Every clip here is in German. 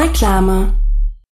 Reklame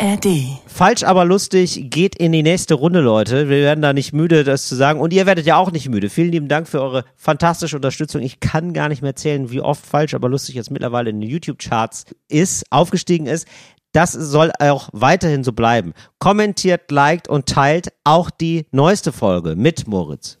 ARD. Falsch, aber lustig geht in die nächste Runde, Leute. Wir werden da nicht müde, das zu sagen. Und ihr werdet ja auch nicht müde. Vielen lieben Dank für eure fantastische Unterstützung. Ich kann gar nicht mehr erzählen, wie oft falsch, aber lustig jetzt mittlerweile in den YouTube-Charts ist, aufgestiegen ist. Das soll auch weiterhin so bleiben. Kommentiert, liked und teilt auch die neueste Folge mit Moritz.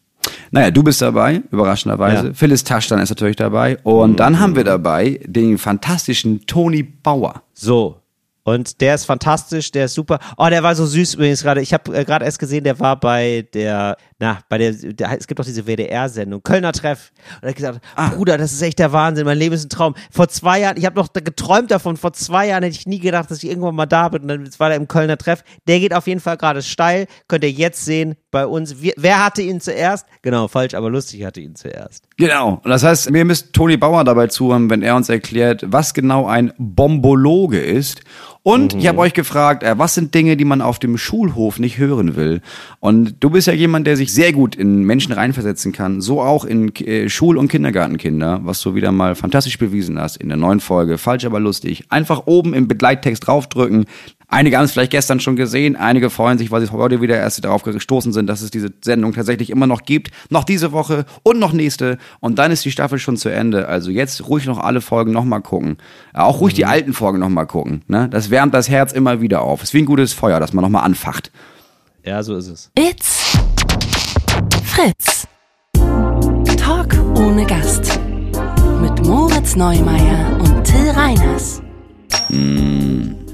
Naja, du bist dabei, überraschenderweise. Ja. Phyllis Taschtan ist natürlich dabei. Und dann haben wir dabei den fantastischen Toni Bauer. So. Und der ist fantastisch, der ist super. Oh, der war so süß übrigens gerade. Ich habe äh, gerade erst gesehen, der war bei der, na, bei der, der es gibt doch diese WDR-Sendung, Kölner Treff. Und er hat gesagt, Bruder, das ist echt der Wahnsinn, mein Leben ist ein Traum. Vor zwei Jahren, ich habe noch geträumt davon, vor zwei Jahren hätte ich nie gedacht, dass ich irgendwann mal da bin. Und dann war der im Kölner Treff. Der geht auf jeden Fall gerade steil. Könnt ihr jetzt sehen bei uns. Wir, wer hatte ihn zuerst? Genau, falsch, aber lustig hatte ihn zuerst. Genau. Und das heißt, wir müssen Toni Bauer dabei zuhören, wenn er uns erklärt, was genau ein Bombologe ist. Und ich habe euch gefragt, äh, was sind Dinge, die man auf dem Schulhof nicht hören will? Und du bist ja jemand, der sich sehr gut in Menschen reinversetzen kann, so auch in äh, Schul- und Kindergartenkinder, was du wieder mal fantastisch bewiesen hast in der neuen Folge. Falsch, aber lustig. Einfach oben im Begleittext draufdrücken. Einige haben es vielleicht gestern schon gesehen, einige freuen sich, weil sie heute wieder erst darauf gestoßen sind, dass es diese Sendung tatsächlich immer noch gibt. Noch diese Woche und noch nächste. Und dann ist die Staffel schon zu Ende. Also jetzt ruhig noch alle Folgen nochmal gucken. Auch ruhig die alten Folgen nochmal gucken. Ne? Das wärmt das Herz immer wieder auf. Ist wie ein gutes Feuer, das man nochmal anfacht. Ja, so ist es. It's Fritz. Talk ohne Gast. Mit Moritz Neumeier und Till Reiners.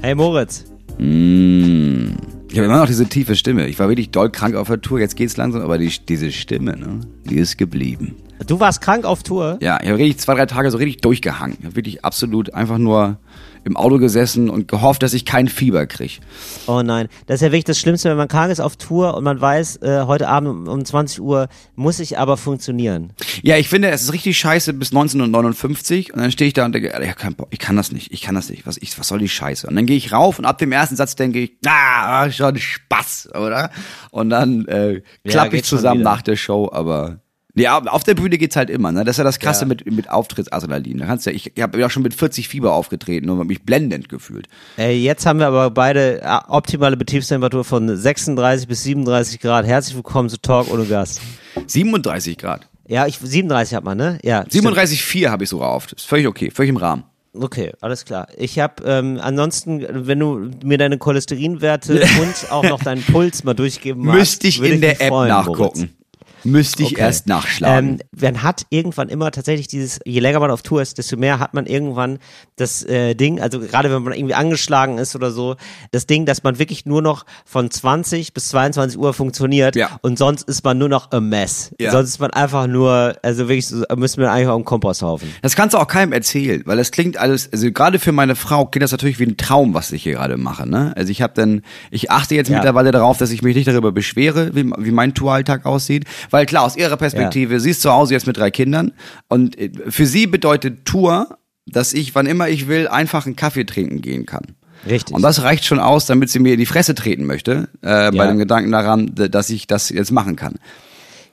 Hey Moritz. Mm. Ich habe immer noch diese tiefe Stimme. Ich war wirklich doll krank auf der Tour. Jetzt geht's langsam, aber die, diese Stimme, ne, die ist geblieben. Du warst krank auf Tour? Ja, ich habe richtig zwei, drei Tage so richtig durchgehangen. Ich habe wirklich absolut einfach nur im Auto gesessen und gehofft, dass ich kein Fieber krieg. Oh nein, das ist ja wirklich das Schlimmste, wenn man krank ist auf Tour und man weiß, äh, heute Abend um, um 20 Uhr muss ich aber funktionieren. Ja, ich finde, es ist richtig scheiße bis 1959 und dann stehe ich da und denke, ich kann, ich kann das nicht, ich kann das nicht, was, ich, was soll die Scheiße? Und dann gehe ich rauf und ab dem ersten Satz denke ich, ah, schon Spaß, oder? Und dann äh, Ja, klappe ich geht schon zusammen nach der Show, aber ja, auf der Bühne geht's halt immer, ne? Das ist ja das Krasse Ja. mit, mit Auftrittsadrenalin. Da kannst ja, ich, ich habe ja schon mit 40 Fieber aufgetreten und mich blendend gefühlt. Äh, jetzt haben wir aber beide äh, optimale Betriebstemperatur von 36 bis 37 Grad. Herzlich willkommen zu Talk ohne Gast. 37 Grad. Ja, ich 37 hat man, ne? Ja. 37,4 habe ich sogar auf. Ist völlig okay, völlig im Rahmen. Okay, alles klar. Ich habe ähm, ansonsten, wenn du mir deine Cholesterinwerte und auch noch deinen Puls mal durchgeben magst, Müsste ich in der mich App freuen, nachgucken. Moritz. Müsste ich Okay. erst nachschlagen. Ähm, man hat irgendwann immer tatsächlich dieses, je länger man auf Tour ist, desto mehr hat man irgendwann das äh, Ding, also gerade wenn man irgendwie angeschlagen ist oder so, das Ding, dass man wirklich nur noch von 20 bis 22 Uhr funktioniert Ja. und sonst ist man nur noch a mess. Ja. Sonst ist man einfach nur, also wirklich, so, müssen wir eigentlich auf dem Komposthaufen. Das kannst du auch keinem erzählen, weil das klingt alles, also gerade für meine Frau klingt das natürlich wie ein Traum, was ich hier gerade mache. Ne? Also ich habe dann, ich achte jetzt Ja. mittlerweile darauf, dass ich mich nicht darüber beschwere, wie, wie mein Touralltag aussieht, weil klar, aus ihrer Perspektive, sie ist zu Hause jetzt mit drei Kindern und äh, für sie bedeutet Tour, dass ich, wann immer ich will, einfach einen Kaffee trinken gehen kann. Richtig. Und das reicht schon aus, damit sie mir in die Fresse treten möchte, äh, bei Ja. dem Gedanken daran, dass ich das jetzt machen kann.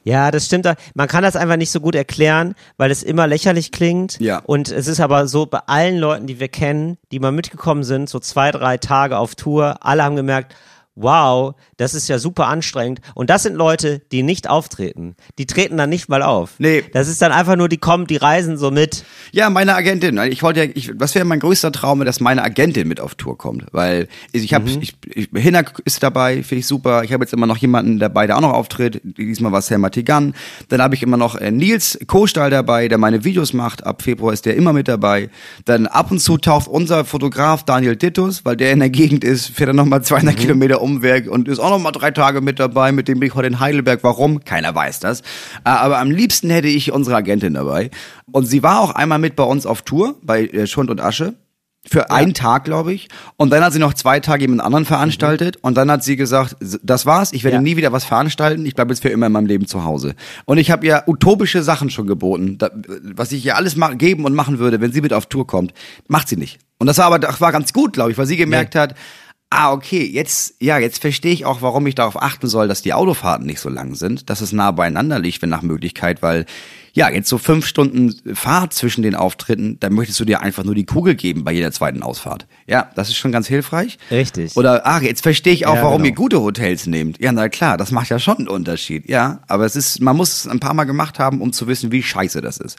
Ja, das stimmt. Man kann das einfach nicht so gut erklären, weil es immer lächerlich klingt. Ja. Und es ist aber so bei allen Leuten, die wir kennen, die mal mitgekommen sind, so zwei, drei Tage auf Tour, alle haben gemerkt, wow, Das ist ja super anstrengend. Und das sind Leute, die nicht auftreten. Die treten dann nicht mal auf. Nee. Das ist dann einfach nur, die kommen, die reisen so mit. Ja, meine Agentin. Ich wollte ja, ich, was wäre mein größter Traum, dass meine Agentin mit auf Tour kommt, weil ich habe, ich, ich, Hinak ist dabei, finde ich super. Ich habe jetzt immer noch jemanden dabei, der auch noch auftritt. Diesmal war Selma Tigan. Dann habe ich immer noch äh, Nils Kohlstahl dabei, der meine Videos macht. Ab Februar ist der immer mit dabei. Dann ab und zu taucht unser Fotograf Daniel Dittus, weil der in der Gegend ist, fährt er nochmal 200 Kilometer Umweg und ist auch nochmal drei Tage mit dabei. Mit dem bin ich heute in Heidelberg. Warum? Keiner weiß das. Äh, Aber am liebsten hätte ich unsere Agentin dabei. Und sie war auch einmal mit bei uns auf Tour, bei äh, Schund und Asche. Für einen Tag, glaube ich. Und dann hat sie noch zwei Tage jemand anderen veranstaltet. Und dann hat sie gesagt, das war's, ich werde Ja. nie wieder was veranstalten. Ich bleibe jetzt für immer in meinem Leben zu Hause. Und ich habe ihr utopische Sachen schon geboten, was ich ihr alles geben und machen würde, wenn sie mit auf Tour kommt. Macht sie nicht. Und das war aber das war ganz gut, glaube ich, weil sie gemerkt hat, Ah, okay, jetzt, ja, jetzt verstehe ich auch, warum ich darauf achten soll, dass die Autofahrten nicht so lang sind, dass es nah beieinander liegt, wenn nach Möglichkeit, weil, ja, jetzt so fünf Stunden Fahrt zwischen den Auftritten, dann möchtest du dir einfach nur die Kugel geben bei jeder zweiten Ausfahrt. Ja, das ist schon ganz hilfreich. Richtig. Oder, ach, jetzt verstehe ich auch, Ja, warum genau. ihr gute Hotels nehmt. Ja, na klar, das macht ja schon einen Unterschied. Ja, aber es ist, man muss es ein paar Mal gemacht haben, um zu wissen, wie scheiße das ist.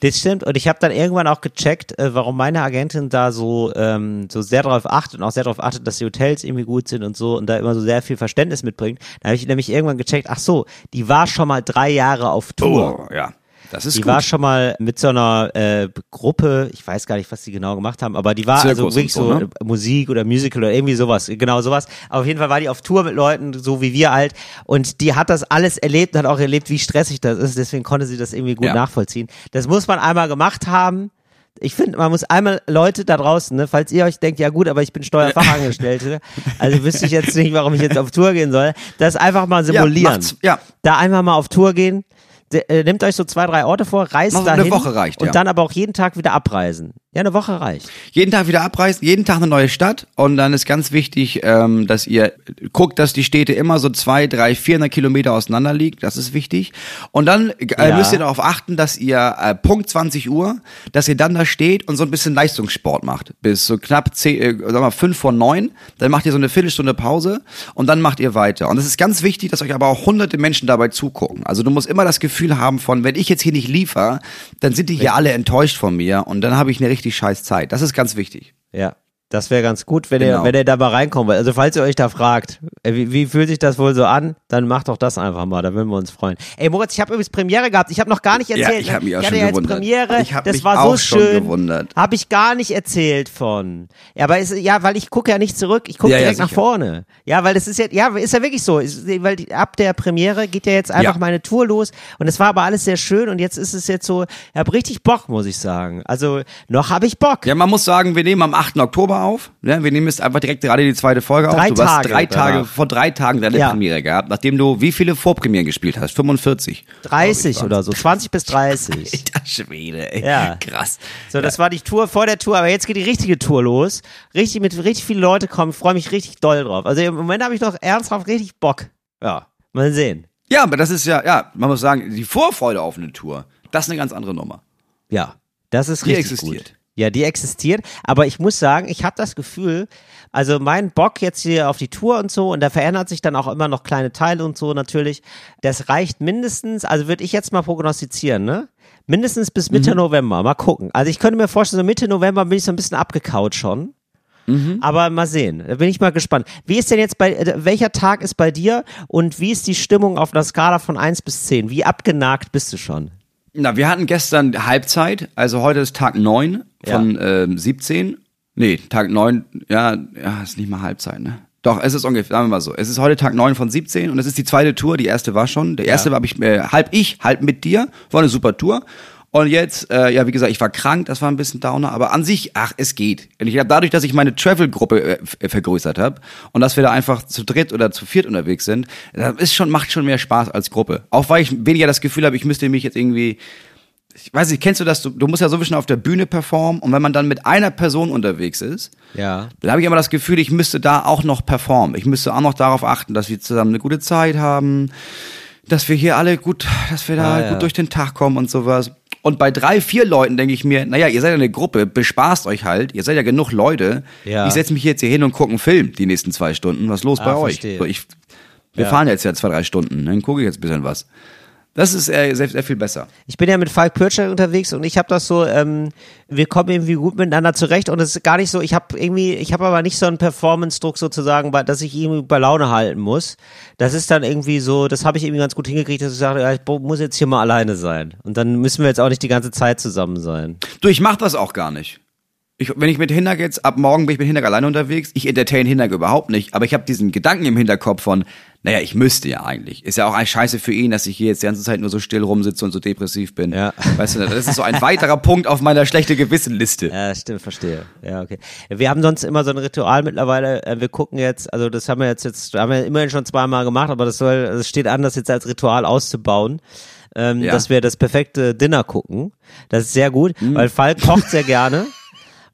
Das stimmt. Und ich habe dann irgendwann auch gecheckt, äh, warum meine Agentin da so, ähm, so sehr darauf achtet und auch sehr darauf achtet, dass die Hotels irgendwie gut sind und so und da immer so sehr viel Verständnis mitbringt. Da habe ich nämlich irgendwann gecheckt, ach so, die war schon mal drei Jahre auf Tour. Oh, ja. Das ist Die gut. war schon mal mit so einer äh, Gruppe, ich weiß gar nicht, was die genau gemacht haben, aber die war Zirkus also wirklich so, so, ne? äh, Musik oder Musical oder irgendwie sowas, genau sowas. Aber auf jeden Fall war die auf Tour mit Leuten, so wie wir halt, und die hat das alles erlebt und hat auch erlebt, wie stressig das ist, deswegen konnte sie das irgendwie gut Ja. nachvollziehen. Das muss man einmal gemacht haben. Ich finde, man muss einmal Leute da draußen, ne, falls ihr euch denkt, ja gut, aber ich bin Steuerfachangestellte, also wüsste ich jetzt nicht, warum ich jetzt auf Tour gehen soll, das einfach mal simulieren. macht's- ja. Da einfach mal auf Tour gehen, de- äh, nehmt euch so zwei, drei Orte vor, reist Mach so eine dahin Woche reicht, und ja. dann aber auch jeden Tag wieder abreisen. Ja, eine Woche reicht. jeden Tag wieder abreisen, jeden Tag eine neue Stadt und dann ist ganz wichtig, ähm, dass ihr guckt, dass die Städte immer so zwei, drei, 400 Kilometer auseinander liegen. Das ist wichtig. Und dann äh, Ja. müsst ihr darauf achten, dass ihr äh, Punkt 20 Uhr, dass ihr dann da steht und so ein bisschen Leistungssport macht. Bis so knapp 10, äh, sagen wir 5 vor 9. Dann macht ihr so eine Viertelstunde Pause und dann macht ihr weiter. Und es ist ganz wichtig, dass euch aber auch hunderte Menschen dabei zugucken. Also du musst immer das Gefühl haben von, wenn ich jetzt hier nicht liefere, dann sind die hier alle enttäuscht von mir und dann habe ich eine richtig scheiß Zeit. Das ist ganz wichtig. Ja. Das wäre ganz gut, wenn Genau. ihr, wenn ihr da mal reinkommt. Also falls ihr euch da fragt, äh, wie, wie fühlt sich das wohl so an, dann macht doch das einfach mal, da würden wir uns freuen. Ey Moritz, ich habe übrigens Premiere gehabt, ich habe noch gar nicht erzählt. Ja, ich habe mich auch hatte schon ja jetzt gewundert. Premiere, Ich das mich war so auch schon schön. gewundert. Habe ich gar nicht erzählt von. Ja, aber ist, ja, weil ich gucke ja nicht zurück, ich gucke Ja, ja, direkt nach sicher. vorne. Ja, weil das ist ja, ja, ist ja wirklich so, ist, weil die, ab der Premiere geht ja jetzt einfach Ja. meine Tour los und es war aber alles sehr schön und jetzt ist es jetzt so, ich habe richtig Bock, muss ich sagen. Also noch habe ich Bock. Ja, man muss sagen, wir nehmen am 8. Oktober auf. Ja, wir nehmen jetzt einfach direkt gerade die zweite Folge Drei auf. Du hast Tage drei Tage, danach. vor drei Tagen deine Ja. Premiere gehabt, nachdem du wie viele Vorpremieren gespielt hast? 45. 30 oder so, 20 bis 30. Alter Schwede, ey. Ja. Krass. So, das war die Tour vor der Tour, aber jetzt geht die richtige Tour los. Richtig mit richtig viele Leute kommen, freue mich richtig doll drauf. Also im Moment habe ich doch ernsthaft richtig Bock. Ja, mal sehen. Ja, aber das ist ja, ja, man muss sagen, die Vorfreude auf eine Tour, das ist eine ganz andere Nummer. Ja, das ist Die richtig existiert. gut. Ja, die existiert, aber ich muss sagen, ich habe das Gefühl, also mein Bock jetzt hier auf die Tour und so und da verändert sich dann auch immer noch kleine Teile und so natürlich. Das reicht mindestens, also würde ich jetzt mal prognostizieren, ne? Mindestens bis Mitte Mhm. November. Mal gucken. Also ich könnte mir vorstellen, so Mitte November bin ich so ein bisschen abgekaut schon. Mhm. Aber mal sehen, da bin ich mal gespannt. Wie ist denn jetzt bei, äh, welcher Tag ist bei dir und wie ist die Stimmung auf einer Skala von 1 bis 10? Wie abgenagt bist du schon? Na, wir hatten gestern Halbzeit, also heute ist Tag 9 von ähm, 17. Nee, Tag 9, ja, ja, ist nicht mal Halbzeit, ne? Doch, es ist ungefähr, sagen wir mal so. Es ist heute Tag 9 von 17 und es ist die zweite Tour. Die erste war schon. Der erste war ich, äh, halb ich, halb mit dir. War eine super Tour. Und jetzt, äh, ja, wie gesagt, ich war krank, das war ein bisschen Downer, aber an sich, ach, es geht. Und ich habe dadurch, dass ich meine Travel-Gruppe äh, äh, vergrößert habe und dass wir da einfach zu dritt oder zu viert unterwegs sind, das ist schon, macht schon mehr Spaß als Gruppe. Auch weil ich weniger das Gefühl habe, ich müsste mich jetzt irgendwie ich weiß nicht, kennst du das? Du, du musst ja so ein bisschen auf der Bühne performen und wenn man dann mit einer Person unterwegs ist, Ja. dann habe ich immer das Gefühl, ich müsste da auch noch performen. Ich müsste auch noch darauf achten, dass wir zusammen eine gute Zeit haben, dass wir hier alle gut, dass wir da Ah, ja. gut durch den Tag kommen und sowas. Und bei drei, vier Leuten denke ich mir, naja, ihr seid ja eine Gruppe, bespaßt euch halt, ihr seid ja genug Leute. Ja. Ich setze mich jetzt hier hin und gucke einen Film die nächsten zwei Stunden. Was ist los Ah, bei euch? verstehe. So, ich, wir Ja. fahren jetzt ja zwei, drei Stunden, dann gucke ich jetzt ein bisschen was. Das ist äh, sehr, sehr viel besser. Ich bin ja mit Falk Pircher unterwegs und ich habe das so, ähm, wir kommen irgendwie gut miteinander zurecht und es ist gar nicht so, ich habe irgendwie, ich habe aber nicht so einen Performance-Druck sozusagen, dass ich irgendwie bei Laune halten muss. Das ist dann irgendwie so, das habe ich irgendwie ganz gut hingekriegt, dass ich sage, ja, ich muss jetzt hier mal alleine sein. Und dann müssen wir jetzt auch nicht die ganze Zeit zusammen sein. Du, ich mach das auch gar nicht. Ich, wenn ich mit Hinnerk jetzt, ab morgen bin ich mit Hinnerk alleine unterwegs, ich entertain Hinnerk überhaupt nicht, aber ich habe diesen Gedanken im Hinterkopf von, naja, ich müsste ja eigentlich. Ist ja auch ein Scheiße für ihn, dass ich hier jetzt die ganze Zeit nur so still rumsitze und so depressiv bin. Ja. Weißt du, das ist so ein weiterer Punkt auf meiner schlechte Gewissenliste. Ja, stimmt, verstehe. Ja, okay. Wir haben sonst immer so ein Ritual mittlerweile. äh, Wir gucken jetzt, also das haben wir jetzt jetzt, haben wir immerhin schon zweimal gemacht, aber das soll, es steht an, das jetzt als Ritual auszubauen. Ähm, Ja. dass wir das perfekte Dinner gucken. Das ist sehr gut, weil Falk kocht sehr gerne.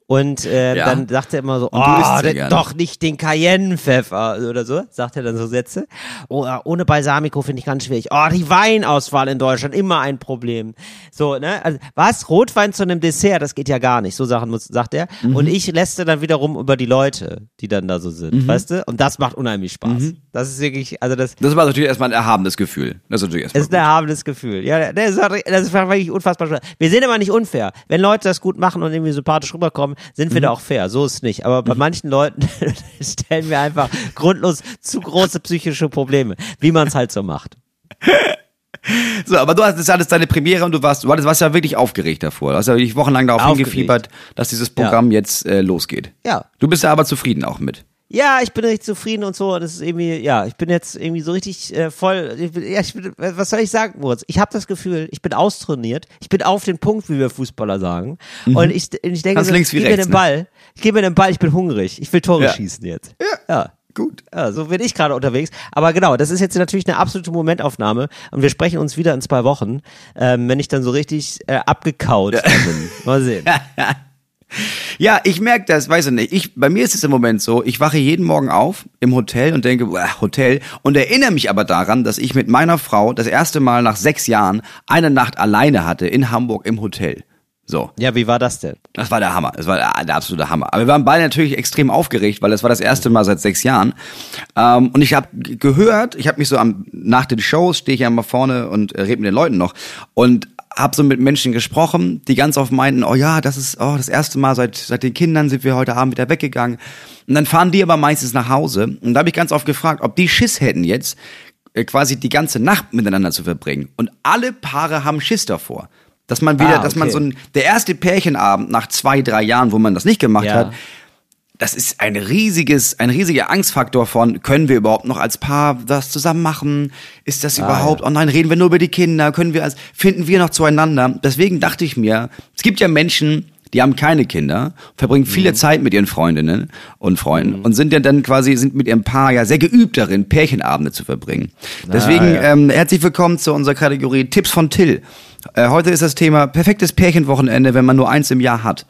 Und äh, Ja. dann sagt er immer so, Und du isst oh, sehr denn gerne." doch nicht den Cayenne-Pfeffer oder so, sagt er dann so Sätze. Oh, äh, ohne Balsamico finde ich ganz schwierig. Oh, die Weinauswahl in Deutschland, immer ein Problem. So, ne? Also, was? Rotwein zu einem Dessert, das geht ja gar nicht. So Sachen muss, sagt er. Mhm. Und ich lässte dann wiederum über die Leute, die dann da so sind, Mhm. weißt du? Und das macht unheimlich Spaß. Das ist wirklich, also das, Das war natürlich erstmal ein erhabenes Gefühl. Das ist natürlich erstmal es ist ein erhabenes Gefühl. Ja, das ist, das ist wirklich unfassbar schwer. Wir sind immer nicht unfair. Wenn Leute das gut machen und irgendwie sympathisch rüberkommen, sind wir Mhm. da auch fair. So ist es nicht. Aber bei manchen Leuten stellen wir einfach grundlos zu große psychische Probleme, wie man es halt so macht. So, aber du hast das ist alles deine Premiere und du warst, du warst, ja wirklich aufgeregt davor. Du hast ja wirklich wochenlang darauf Aufgeregt. hingefiebert, dass dieses Programm jetzt äh, losgeht. Ja. Du bist ja aber zufrieden auch mit. Ja, ich bin richtig zufrieden und so. Und es ist irgendwie, ja, ich bin jetzt irgendwie so richtig äh, voll. Ich bin, ja, ich bin, was soll ich sagen, Moritz? Ich habe das Gefühl, ich bin austrainiert. Ich bin auf den Punkt, wie wir Fußballer sagen. Und ich, ich denke, Mhm. So, wie gib mir den ne? Ball. Gib mir den Ball, ich bin hungrig. Ich will Tore Ja. schießen jetzt. Ja. ja. Gut. Ja, so bin ich gerade unterwegs. Aber genau, das ist jetzt natürlich eine absolute Momentaufnahme und wir sprechen uns wieder in zwei Wochen, ähm, wenn ich dann so richtig äh, abgekaut bin. Mal sehen. Ja, ich merke das, weiß ich nicht. Ich, bei mir ist es im Moment so, ich wache jeden Morgen auf im Hotel und denke, boah, Hotel, und erinnere mich aber daran, dass ich mit meiner Frau das erste Mal nach sechs Jahren eine Nacht alleine hatte in Hamburg im Hotel. So. Ja, wie war das denn? Das war der Hammer. Das war der, der absolute Hammer. Aber wir waren beide natürlich extrem aufgeregt, weil das war das erste Mal seit sechs Jahren. Ähm, und ich habe gehört, ich habe mich so am nach den Shows stehe ich ja mal vorne und äh, rede mit den Leuten noch und habe so mit Menschen gesprochen, die ganz oft meinten, oh ja, das ist oh, das erste Mal seit seit den Kindern sind wir heute Abend wieder weggegangen. Und dann fahren die aber meistens nach Hause. Und da habe ich ganz oft gefragt, ob die Schiss hätten jetzt äh, quasi die ganze Nacht miteinander zu verbringen. Und alle Paare haben Schiss davor. Dass man wieder, Ah, dass man okay. so ein, der erste Pärchenabend nach zwei, drei Jahren, wo man das nicht gemacht Ja. hat, das ist ein riesiges, ein riesiger Angstfaktor von, können wir überhaupt noch als Paar das zusammen machen? Ist das überhaupt, oh nein, reden wir nur über die Kinder? Können wir als, finden wir noch zueinander? Deswegen dachte ich mir, es gibt ja Menschen, die haben keine Kinder, verbringen viele Zeit mit ihren Freundinnen und Freunden und sind ja dann quasi, sind mit ihrem Paar ja sehr geübt darin, Pärchenabende zu verbringen. Deswegen, ähm, herzlich willkommen zu unserer Kategorie Tipps von Till. Äh, heute ist das Thema perfektes Pärchenwochenende, wenn man nur eins im Jahr hat.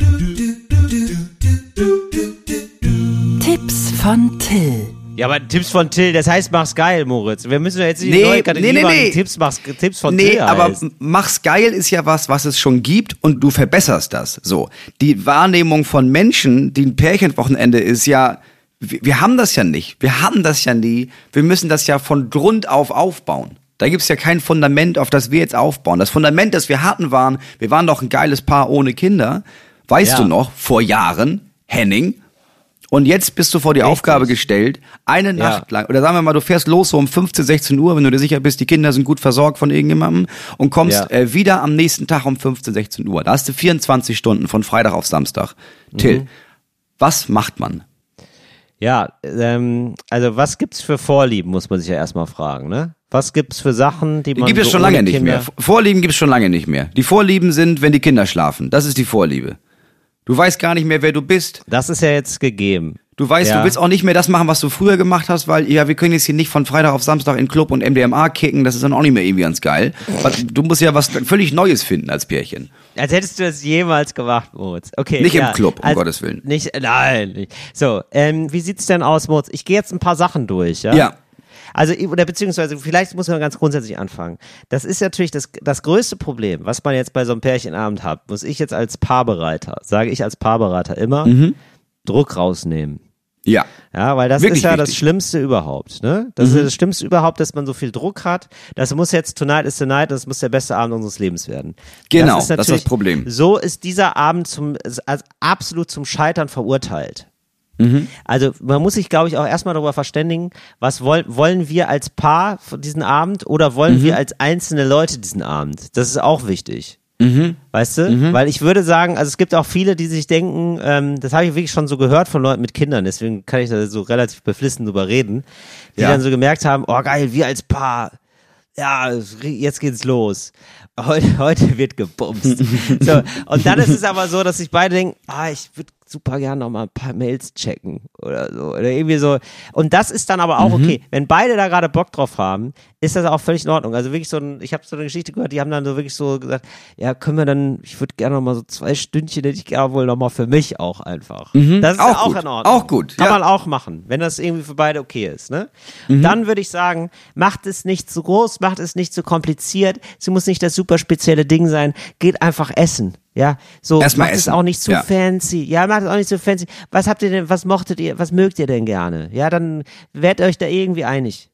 Tipps von Till. Ja, aber Tipps von Till, das heißt, mach's geil, Moritz. Wir müssen doch jetzt nicht die Nee, neue Kategorie nee, nee, machen, nee. Tipps, mach's, Tipps von Nee, Till aber heißt. mach's geil ist ja was, was es schon gibt und du verbesserst das. So. Die Wahrnehmung von Menschen, die ein Pärchenwochenende ist ja, wir, wir haben das ja nicht. Wir hatten das ja nie. Wir müssen das ja von Grund auf aufbauen. Da gibt's ja kein Fundament, auf das wir jetzt aufbauen. Das Fundament, das wir hatten, waren, wir waren doch ein geiles Paar ohne Kinder. Weißt Ja. du noch, vor Jahren, Henning, und jetzt bist du vor die Richtig. Aufgabe gestellt, eine Ja. Nacht lang, oder sagen wir mal, du fährst los so um 15, 16 Uhr, wenn du dir sicher bist, die Kinder sind gut versorgt von irgendjemandem und kommst Ja. äh, wieder am nächsten Tag um 15, 16 Uhr. Da hast du 24 Stunden von Freitag auf Samstag. Till, Mhm. was macht man? Ja, ähm, also was gibt's für Vorlieben, muss man sich ja erstmal fragen, ne? Was gibt's für Sachen, die Die man gibt es so schon ohne lange nicht Kinder mehr. Vorlieben gibt es schon lange nicht mehr. Die Vorlieben sind, wenn die Kinder schlafen. Das ist die Vorliebe. Du weißt gar nicht mehr, wer du bist. Das ist ja jetzt gegeben. Du weißt, Ja. du willst auch nicht mehr das machen, was du früher gemacht hast, weil, ja, wir können jetzt hier nicht von Freitag auf Samstag in Club und MDMA kicken, das ist dann auch nicht mehr irgendwie ganz geil. Du musst ja was völlig Neues finden als Pärchen. Als hättest du das jemals gemacht, Moritz. Okay. Nicht im ja. Club, um Also, Gottes Willen. Nicht, nein. Nicht. So, ähm, wie sieht's denn aus, Moritz? Ich gehe jetzt ein paar Sachen durch, ja? Ja. Also, oder beziehungsweise, vielleicht muss man ganz grundsätzlich anfangen. Das ist natürlich das, das größte Problem, was man jetzt bei so einem Pärchenabend hat, muss ich jetzt als Paarbereiter, sage ich als Paarbereiter immer, Mhm. Druck rausnehmen. Ja. Ja, weil das Wirklich ist ja das wichtig. Schlimmste überhaupt. Ne? Das ist ja das Schlimmste überhaupt, dass man so viel Druck hat. Das muss jetzt Tonight is the Night, das muss der beste Abend unseres Lebens werden. Genau, das ist natürlich- das Problem. So ist dieser Abend zum, als absolut zum Scheitern verurteilt. Mhm. Also man muss sich, glaube ich, auch erstmal darüber verständigen, was wollen, wollen wir als Paar diesen Abend oder wollen Mhm. wir als einzelne Leute diesen Abend? Das ist auch wichtig. Mhm. Weißt du? Weil ich würde sagen, also es gibt auch viele, die sich denken, ähm, das habe ich wirklich schon so gehört von Leuten mit Kindern, deswegen kann ich da so relativ beflissen drüber reden, die Ja. dann so gemerkt haben, oh geil, wir als Paar, ja, jetzt geht's los. Heute, heute wird gebumst. so, und dann ist es aber so, dass sich beide denken, ah, ich würde super gerne noch mal ein paar Mails checken oder so. Oder irgendwie so. Und das ist dann aber auch Mhm. okay. Wenn beide da gerade Bock drauf haben, ist das auch völlig in Ordnung. Also wirklich so ein, ich habe so eine Geschichte gehört, die haben dann so wirklich so gesagt, ja, können wir dann, ich würde gerne noch mal so zwei Stündchen, hätte ich gerne wohl noch mal für mich auch einfach. Das ist Mhm. Auch auch in Ordnung. Auch gut, Kann ja. man auch machen, wenn das irgendwie für beide okay ist. Ne? Mhm. Dann würde ich sagen, macht es nicht zu groß, macht es nicht zu kompliziert. Sie muss nicht das super spezielle Ding sein. Geht einfach essen. Ja, so Erst mal macht es essen. auch nicht zu Ja. fancy. Ja, macht es auch nicht zu fancy. Was habt ihr denn, was mochtet ihr, was mögt ihr denn gerne? Ja, dann werdet euch da irgendwie einig.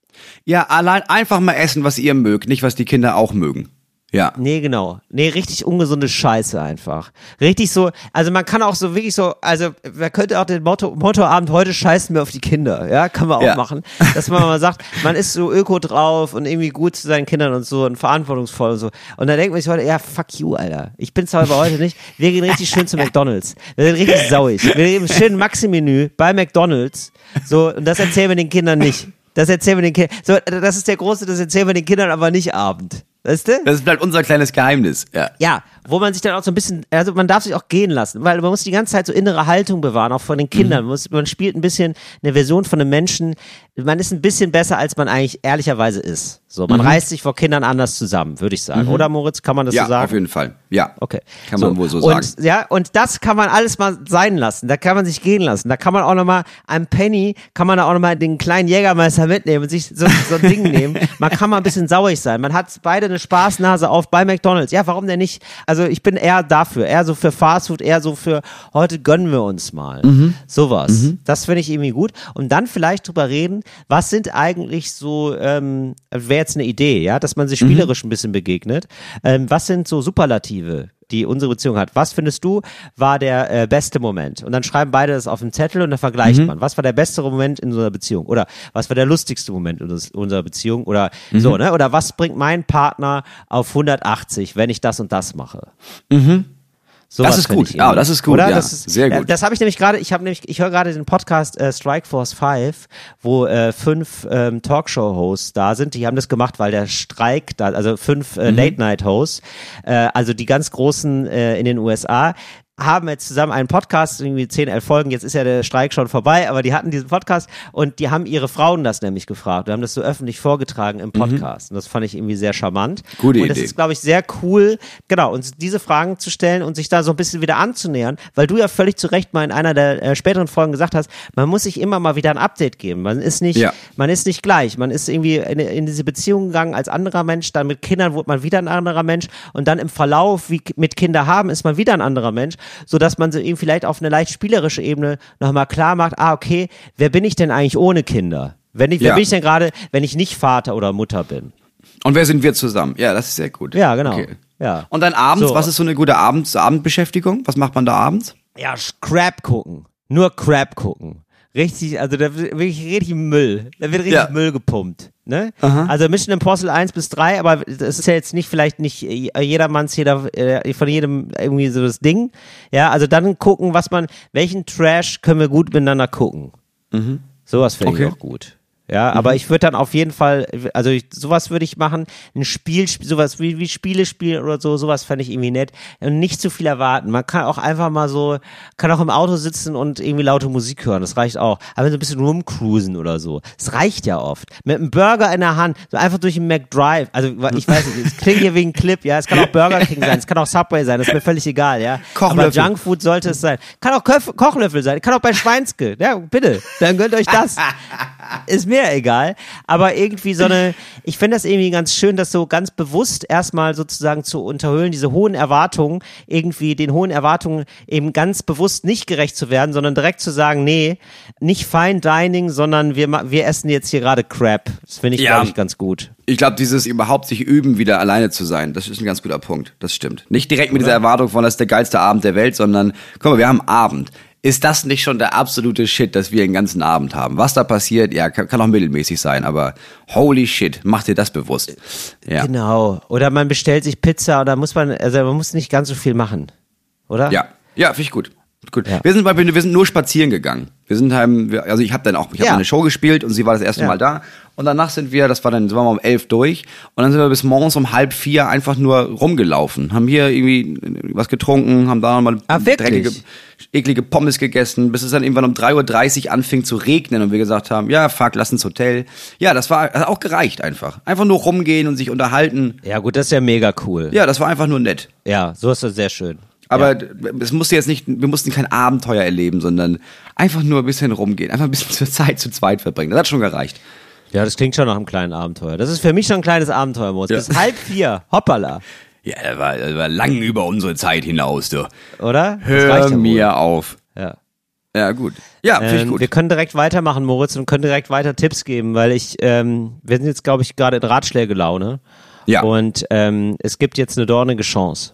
Ja, allein einfach mal essen, was ihr mögt, nicht was die Kinder auch mögen. Ja. Nee, genau. Nee, richtig ungesunde Scheiße einfach. Richtig so, also man kann auch so wirklich so, also man könnte auch den Motto, Mottoabend heute scheißen wir auf die Kinder, ja, kann man auch Ja. machen. Dass man mal sagt, man ist so öko drauf und irgendwie gut zu seinen Kindern und so und verantwortungsvoll und so. Und dann denkt man sich heute, ja, fuck you, Alter. Ich bin zwar aber heute nicht, wir gehen richtig schön zu McDonalds. Wir sind richtig sauig. Wir gehen schön Maxi-Menü bei McDonalds. So, und das erzählen wir den Kindern nicht. Das erzählen wir den Kindern. So, das ist der große, das erzählen wir den Kindern aber nicht Abend. Weißt du? Das bleibt unser kleines Geheimnis. Ja. Ja, wo man sich dann auch so ein bisschen, also man darf sich auch gehen lassen, weil man muss die ganze Zeit so innere Haltung bewahren, auch von den Kindern. Man, muss, man spielt ein bisschen eine Version von einem Menschen. Man ist ein bisschen besser, als man eigentlich ehrlicherweise ist. So, man reißt sich vor Kindern anders zusammen, würde ich sagen. Oder Moritz, kann man das Ja, so sagen? auf jeden Fall. Ja. Okay. Kann man wohl so und, sagen. Ja, und das kann man alles mal sein lassen. Da kann man sich gehen lassen. Da kann man auch nochmal, ein Penny, kann man da auch nochmal den kleinen Jägermeister mitnehmen und sich so, so ein Ding nehmen. Man kann mal ein bisschen sauig sein. Man hat beide eine Spaßnase auf bei McDonalds. Ja, warum denn nicht? Also ich bin eher dafür. Eher so für Fastfood, eher so für heute gönnen wir uns mal. Mhm. Sowas. Das finde ich irgendwie gut. Und dann vielleicht drüber reden, was sind eigentlich so, ähm, wäre jetzt eine Idee, ja, dass man sich Mhm. spielerisch ein bisschen begegnet. Ähm, was sind so Superlative? die unsere Beziehung hat. Was findest du war der äh, beste Moment? Und dann schreiben beide das auf den Zettel und dann vergleicht man. Was war der beste Moment in unserer Beziehung? Oder was war der lustigste Moment in unserer Beziehung? Oder so, ne? Oder was bringt mein Partner auf 180, wenn ich das und das mache? Sowas Das ist gut. Ja, irgendwie. das ist gut, Oder? ja. Das ist, Sehr äh, gut. Das habe ich nämlich gerade, ich habe nämlich, ich höre gerade den Podcast äh, Strike Force 5, wo äh, fünf ähm, Talkshow-Hosts da sind. Die haben das gemacht, weil der Streik da, also fünf Mhm. äh, Late-Night-Hosts, äh, also die ganz großen äh, in den USA, haben jetzt zusammen einen Podcast, irgendwie 10, 11 Folgen, jetzt ist ja der Streik schon vorbei, aber die hatten diesen Podcast und die haben ihre Frauen das nämlich gefragt und haben das so öffentlich vorgetragen im Podcast. Und das fand ich irgendwie sehr charmant. Mhm. Gute und das Idee. ist, glaube ich, sehr cool, genau, uns diese Fragen zu stellen und sich da so ein bisschen wieder anzunähern, weil du ja völlig zu Recht mal in einer der äh, späteren Folgen gesagt hast, man muss sich immer mal wieder ein Update geben. Man ist nicht, Ja. man ist nicht gleich. Man ist irgendwie in, in diese Beziehung gegangen als anderer Mensch, dann mit Kindern wurde man wieder ein anderer Mensch und dann im Verlauf, wie mit Kinder haben, ist man wieder ein anderer Mensch, so dass man so eben vielleicht auf eine leicht spielerische Ebene nochmal klar macht, ah, okay, wer bin ich denn eigentlich ohne Kinder? Wenn ich, wer Ja. bin ich denn gerade, wenn ich nicht Vater oder Mutter bin? Und wer sind wir zusammen? Ja, das ist sehr gut. Ja, genau. Okay. Ja. Und dann abends, So. was ist so eine gute Abends Abendbeschäftigung? Was macht man da abends? Ja, Crap gucken. Nur Crap gucken. Richtig, also da wird wirklich richtig Müll. Da wird richtig Ja. Müll gepumpt. Ne? Also Mission Impossible 1 bis 3, aber das ist ja jetzt nicht vielleicht nicht äh, jedermanns, jeder, äh, von jedem irgendwie so das Ding. Ja, also dann gucken, was man, welchen Trash können wir gut miteinander gucken. Sowas finde Okay. ich auch gut. Ja, aber ich würde dann auf jeden Fall, also ich, sowas würde ich machen, ein Spiel, sp- sowas wie, wie Spiele spielen oder so, sowas fände ich irgendwie nett. Und nicht zu viel erwarten. Man kann auch einfach mal so, kann auch im Auto sitzen und irgendwie laute Musik hören, das reicht auch. Aber so ein bisschen rumcruisen oder so, das reicht ja oft. Mit einem Burger in der Hand, so einfach durch den McDrive, also ich weiß nicht, es klingt hier wegen Clip, ja, es kann auch Burger King sein, es kann auch Subway sein, das ist mir völlig egal, ja. Kochlöffel. Aber Junkfood sollte es sein. Kann auch Köf Kochlöffel sein, kann auch bei Schweinske, ja, bitte, dann gönnt euch das. Ist mir mir egal. Aber irgendwie so eine, ich finde das irgendwie ganz schön, das so ganz bewusst erstmal sozusagen zu unterhöhlen, diese hohen Erwartungen, irgendwie den hohen Erwartungen eben ganz bewusst nicht gerecht zu werden, sondern direkt zu sagen, nee, nicht Fine Dining, sondern wir, wir essen jetzt hier gerade Crap. Das finde ich, Ja. glaube ich, ganz gut. Ich glaube, dieses überhaupt sich üben, wieder alleine zu sein, das ist ein ganz guter Punkt. Das stimmt. Nicht direkt mit dieser Erwartung von, das ist der geilste Abend der Welt, sondern, guck mal, wir haben Abend. Ist das nicht schon der absolute Shit, dass wir den ganzen Abend haben? Was da passiert, ja, kann, kann auch mittelmäßig sein, aber holy shit, mach dir das bewusst. Ja. Genau. Oder man bestellt sich Pizza oder muss man, also man muss nicht ganz so viel machen. Oder? Ja, ja, finde ich gut. Gut. Ja. Wir sind wir sind nur spazieren gegangen. Wir sind heim, also ich habe dann auch, ich habe Ja. eine Show gespielt und sie war das erste Ja. Mal da. Und danach sind wir, das war dann, sind wir mal um elf durch und dann sind wir bis morgens um halb vier einfach nur rumgelaufen, haben hier irgendwie was getrunken, haben da nochmal Ah, dreckige, eklige Pommes gegessen, bis es dann irgendwann um 3.30 Uhr anfing zu regnen und wir gesagt haben, ja, fuck, lass ins Hotel. Ja, das war hat auch gereicht einfach. Einfach nur rumgehen und sich unterhalten. Ja, gut, das ist ja mega cool. Ja, das war einfach nur nett. Ja, so ist das sehr schön. Aber es musste jetzt nicht, wir mussten kein Abenteuer erleben, sondern einfach nur ein bisschen rumgehen, einfach ein bisschen zur Zeit zu zweit verbringen. Das hat schon gereicht. Ja, das klingt schon nach einem kleinen Abenteuer. Das ist für mich schon ein kleines Abenteuer, Moritz. Ja. Bis halb vier. Hoppala. Ja, das war, das war lang über unsere Zeit hinaus, du. Oder? Hör ja mir auf. Ja. Ja, gut. Ja, finde ich Ähm, gut. wir können direkt weitermachen, Moritz, und können direkt weiter Tipps geben, weil ich, ähm, wir sind jetzt, glaube ich, gerade in Ratschläge-Laune. Ja. Und ähm, es gibt jetzt eine dornige Chance.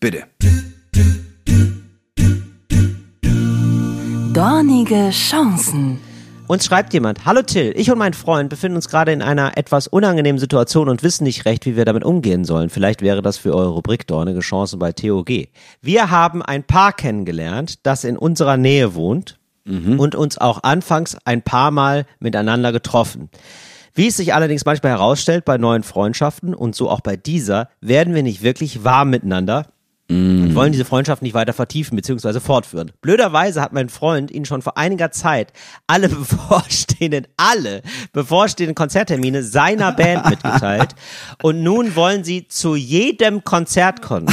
Bitte. Dornige Chancen. Uns schreibt jemand, hallo Till, ich und mein Freund befinden uns gerade in einer etwas unangenehmen Situation und wissen nicht recht, wie wir damit umgehen sollen. Vielleicht wäre das für eure Rubrik Dornige Chancen bei TOG. Wir haben ein Paar kennengelernt, das in unserer Nähe wohnt und uns auch anfangs ein paar Mal miteinander getroffen. Wie es sich allerdings manchmal herausstellt bei neuen Freundschaften und so auch bei dieser, werden wir nicht wirklich warm miteinander und wollen diese Freundschaft nicht weiter vertiefen bzw. fortführen. Blöderweise hat mein Freund ihnen schon vor einiger Zeit alle bevorstehenden, alle bevorstehenden Konzerttermine seiner Band mitgeteilt und nun wollen sie zu jedem Konzert kommen.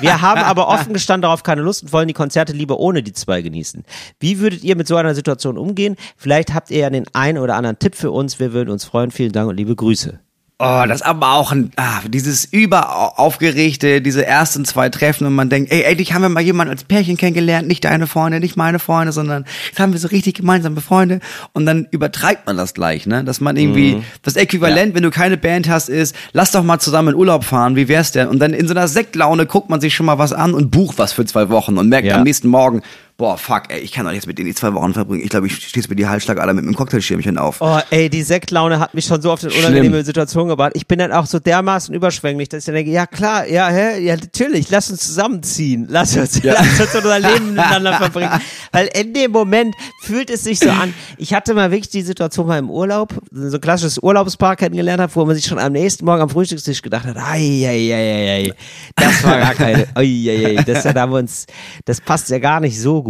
Wir haben aber offen gestanden darauf keine Lust und wollen die Konzerte lieber ohne die zwei genießen. Wie würdet ihr mit so einer Situation umgehen? Vielleicht habt ihr ja den einen oder anderen Tipp für uns. Wir würden uns freuen. Vielen Dank und liebe Grüße. Oh, das aber auch ein, ah, dieses überaufgeregte, diese ersten zwei Treffen und man denkt, ey, endlich haben wir mal jemanden als Pärchen kennengelernt, nicht deine Freunde, nicht meine Freunde, sondern jetzt haben wir so richtig gemeinsame Freunde und dann übertreibt man das gleich, ne, dass man irgendwie, das Äquivalent, wenn du keine Band hast, ist, lass doch mal zusammen in Urlaub fahren, wie wär's denn? Und dann in so einer Sektlaune guckt man sich schon mal was an und bucht was für zwei Wochen und merkt Ja. am nächsten Morgen, boah, fuck, ey, ich kann doch jetzt mit denen die zwei Wochen verbringen. Ich glaube, ich schließe mir die Halsschlagader mit einem Cocktailschirmchen auf. Oh, ey, die Sektlaune hat mich schon so oft in unangenehme Situationen gebracht. Ich bin dann auch so dermaßen überschwänglich, dass ich dann denke, ja klar, ja, hä, ja, natürlich, lass uns zusammenziehen. Lass uns, lass uns unser Leben miteinander verbringen. Weil in dem Moment fühlt es sich so an. Ich hatte mal wirklich die Situation mal im Urlaub, so ein klassisches Urlaubspaar kennengelernt habe, wo man sich schon am nächsten Morgen am Frühstückstisch gedacht hat, ei, ei, ei, ei, ei, das war gar keine, ei, ei, ei, das, da haben wir uns, das passt ja gar nicht so gut.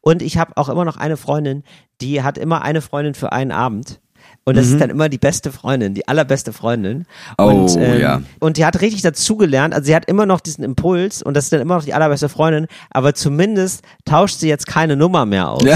Und ich habe auch immer noch eine Freundin, die hat immer eine Freundin für einen Abend. Und das ist dann immer die beste Freundin, die allerbeste Freundin. Und, Oh, ja. und die hat richtig dazugelernt. Also sie hat immer noch diesen Impuls und das ist dann immer noch die allerbeste Freundin. Aber zumindest tauscht sie jetzt keine Nummer mehr aus.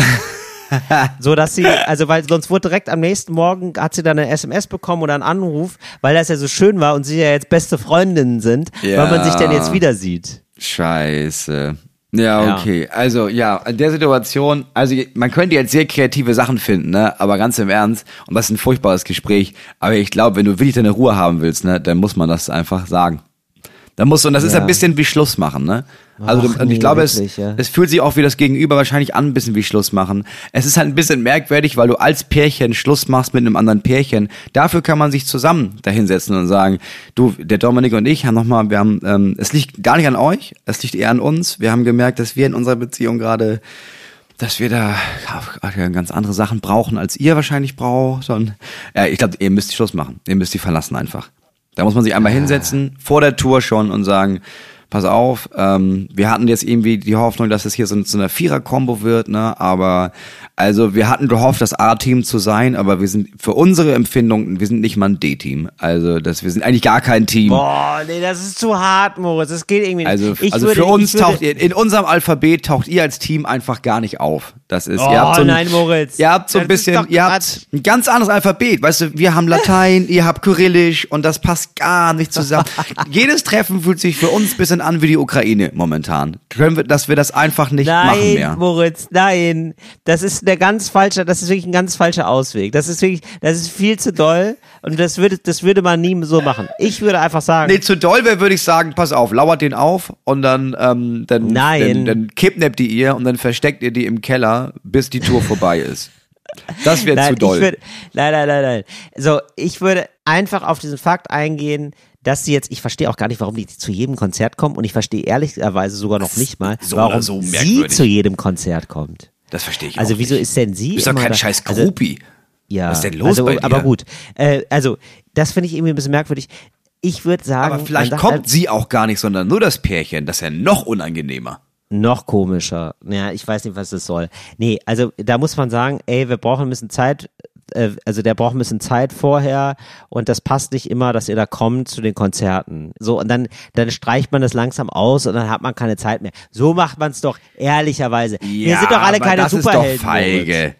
So dass sie, also weil sonst wurde direkt am nächsten Morgen hat sie dann eine SMS bekommen oder einen Anruf, weil das ja so schön war und sie ja jetzt beste Freundinnen sind, Ja. weil man sich dann jetzt wieder sieht. Scheiße. Ja, Ja. okay. Also, ja, in der Situation, also man könnte jetzt sehr kreative Sachen finden, ne? Aber ganz im Ernst, und das ist ein furchtbares Gespräch, aber ich glaube, wenn du wirklich deine Ruhe haben willst, ne, dann muss man das einfach sagen. Dann musst du, und das ist Ja. ein bisschen wie Schluss machen, ne? Also, Ach und ich nee, glaube, wirklich, es, ja. es fühlt sich auch wie das Gegenüber wahrscheinlich an, ein bisschen wie Schluss machen. Es ist halt ein bisschen merkwürdig, weil du als Pärchen Schluss machst mit einem anderen Pärchen. Dafür kann man sich zusammen dahinsetzen und sagen, du, der Dominik und ich haben nochmal, wir haben, ähm, es liegt gar nicht an euch, es liegt eher an uns. Wir haben gemerkt, dass wir in unserer Beziehung gerade dass wir da ganz andere Sachen brauchen, als ihr wahrscheinlich braucht. Und, ja, ich glaube, ihr müsst die Schluss machen. Ihr müsst die verlassen einfach. Da muss man sich einmal hinsetzen, vor der Tour schon und sagen, pass auf, ähm, wir hatten jetzt irgendwie die Hoffnung, dass es hier so, so eine Vierer-Kombo wird, ne? Aber also wir hatten gehofft, das A-Team zu sein, aber wir sind für unsere Empfindung, wir sind nicht mal ein D-Team. Also das, wir sind eigentlich gar kein Team. Boah, nee, das ist zu hart, Moritz. Das geht irgendwie nicht. Also, Ich also würde- für uns würde- taucht ihr, in unserem Alphabet taucht ihr als Team einfach gar nicht auf. Das ist, Oh, ihr habt so ein, nein, Moritz. Ihr habt so ein Das bisschen, ihr habt ein ganz anderes Alphabet. Weißt du, wir haben Latein, ihr habt Kyrillisch und das passt gar nicht zusammen. Jedes Treffen fühlt sich für uns ein bisschen an wie die Ukraine momentan. Können wir, dass wir das einfach nicht machen Nein, mehr. Moritz, nein. Das ist der ganz falsche, das ist wirklich ein ganz falscher Ausweg. Das ist wirklich, das ist viel zu doll und das würde, das würde man nie so machen. Ich würde einfach sagen, Nee, zu doll wäre, würde ich sagen, pass auf, lauert den auf und dann, ähm, dann, Nein. dann, dann kidnappt ihr ihr und dann versteckt ihr die im Keller, bis die Tour vorbei ist. Das wäre zu doll. ich würde, nein, nein, nein, nein. So, ich würde einfach auf diesen Fakt eingehen, dass sie jetzt, ich verstehe auch gar nicht, warum die zu jedem Konzert kommen und ich verstehe ehrlicherweise sogar noch nicht mal, so warum so sie zu jedem Konzert kommt. das verstehe ich Also wieso nicht. ist denn sie Du bist doch kein da- scheiß also, Groupie. Ja. Was ist denn los also, bei dir? Aber gut. Äh, also, das finde ich irgendwie ein bisschen merkwürdig. Ich würde sagen, Aber vielleicht man kommt sagt, sie auch gar nicht, sondern nur das Pärchen. Das ist ja noch unangenehmer. Noch komischer. Ja, ich weiß nicht, was das soll. Nee, also da muss man sagen, ey, wir brauchen ein bisschen Zeit, äh, also der braucht ein bisschen Zeit vorher und das passt nicht immer, dass ihr da kommt zu den Konzerten. So, und dann, dann streicht man das langsam aus und dann hat man keine Zeit mehr. So macht man es doch ehrlicherweise. Wir sind doch alle keine das Superhelden. ist doch feige.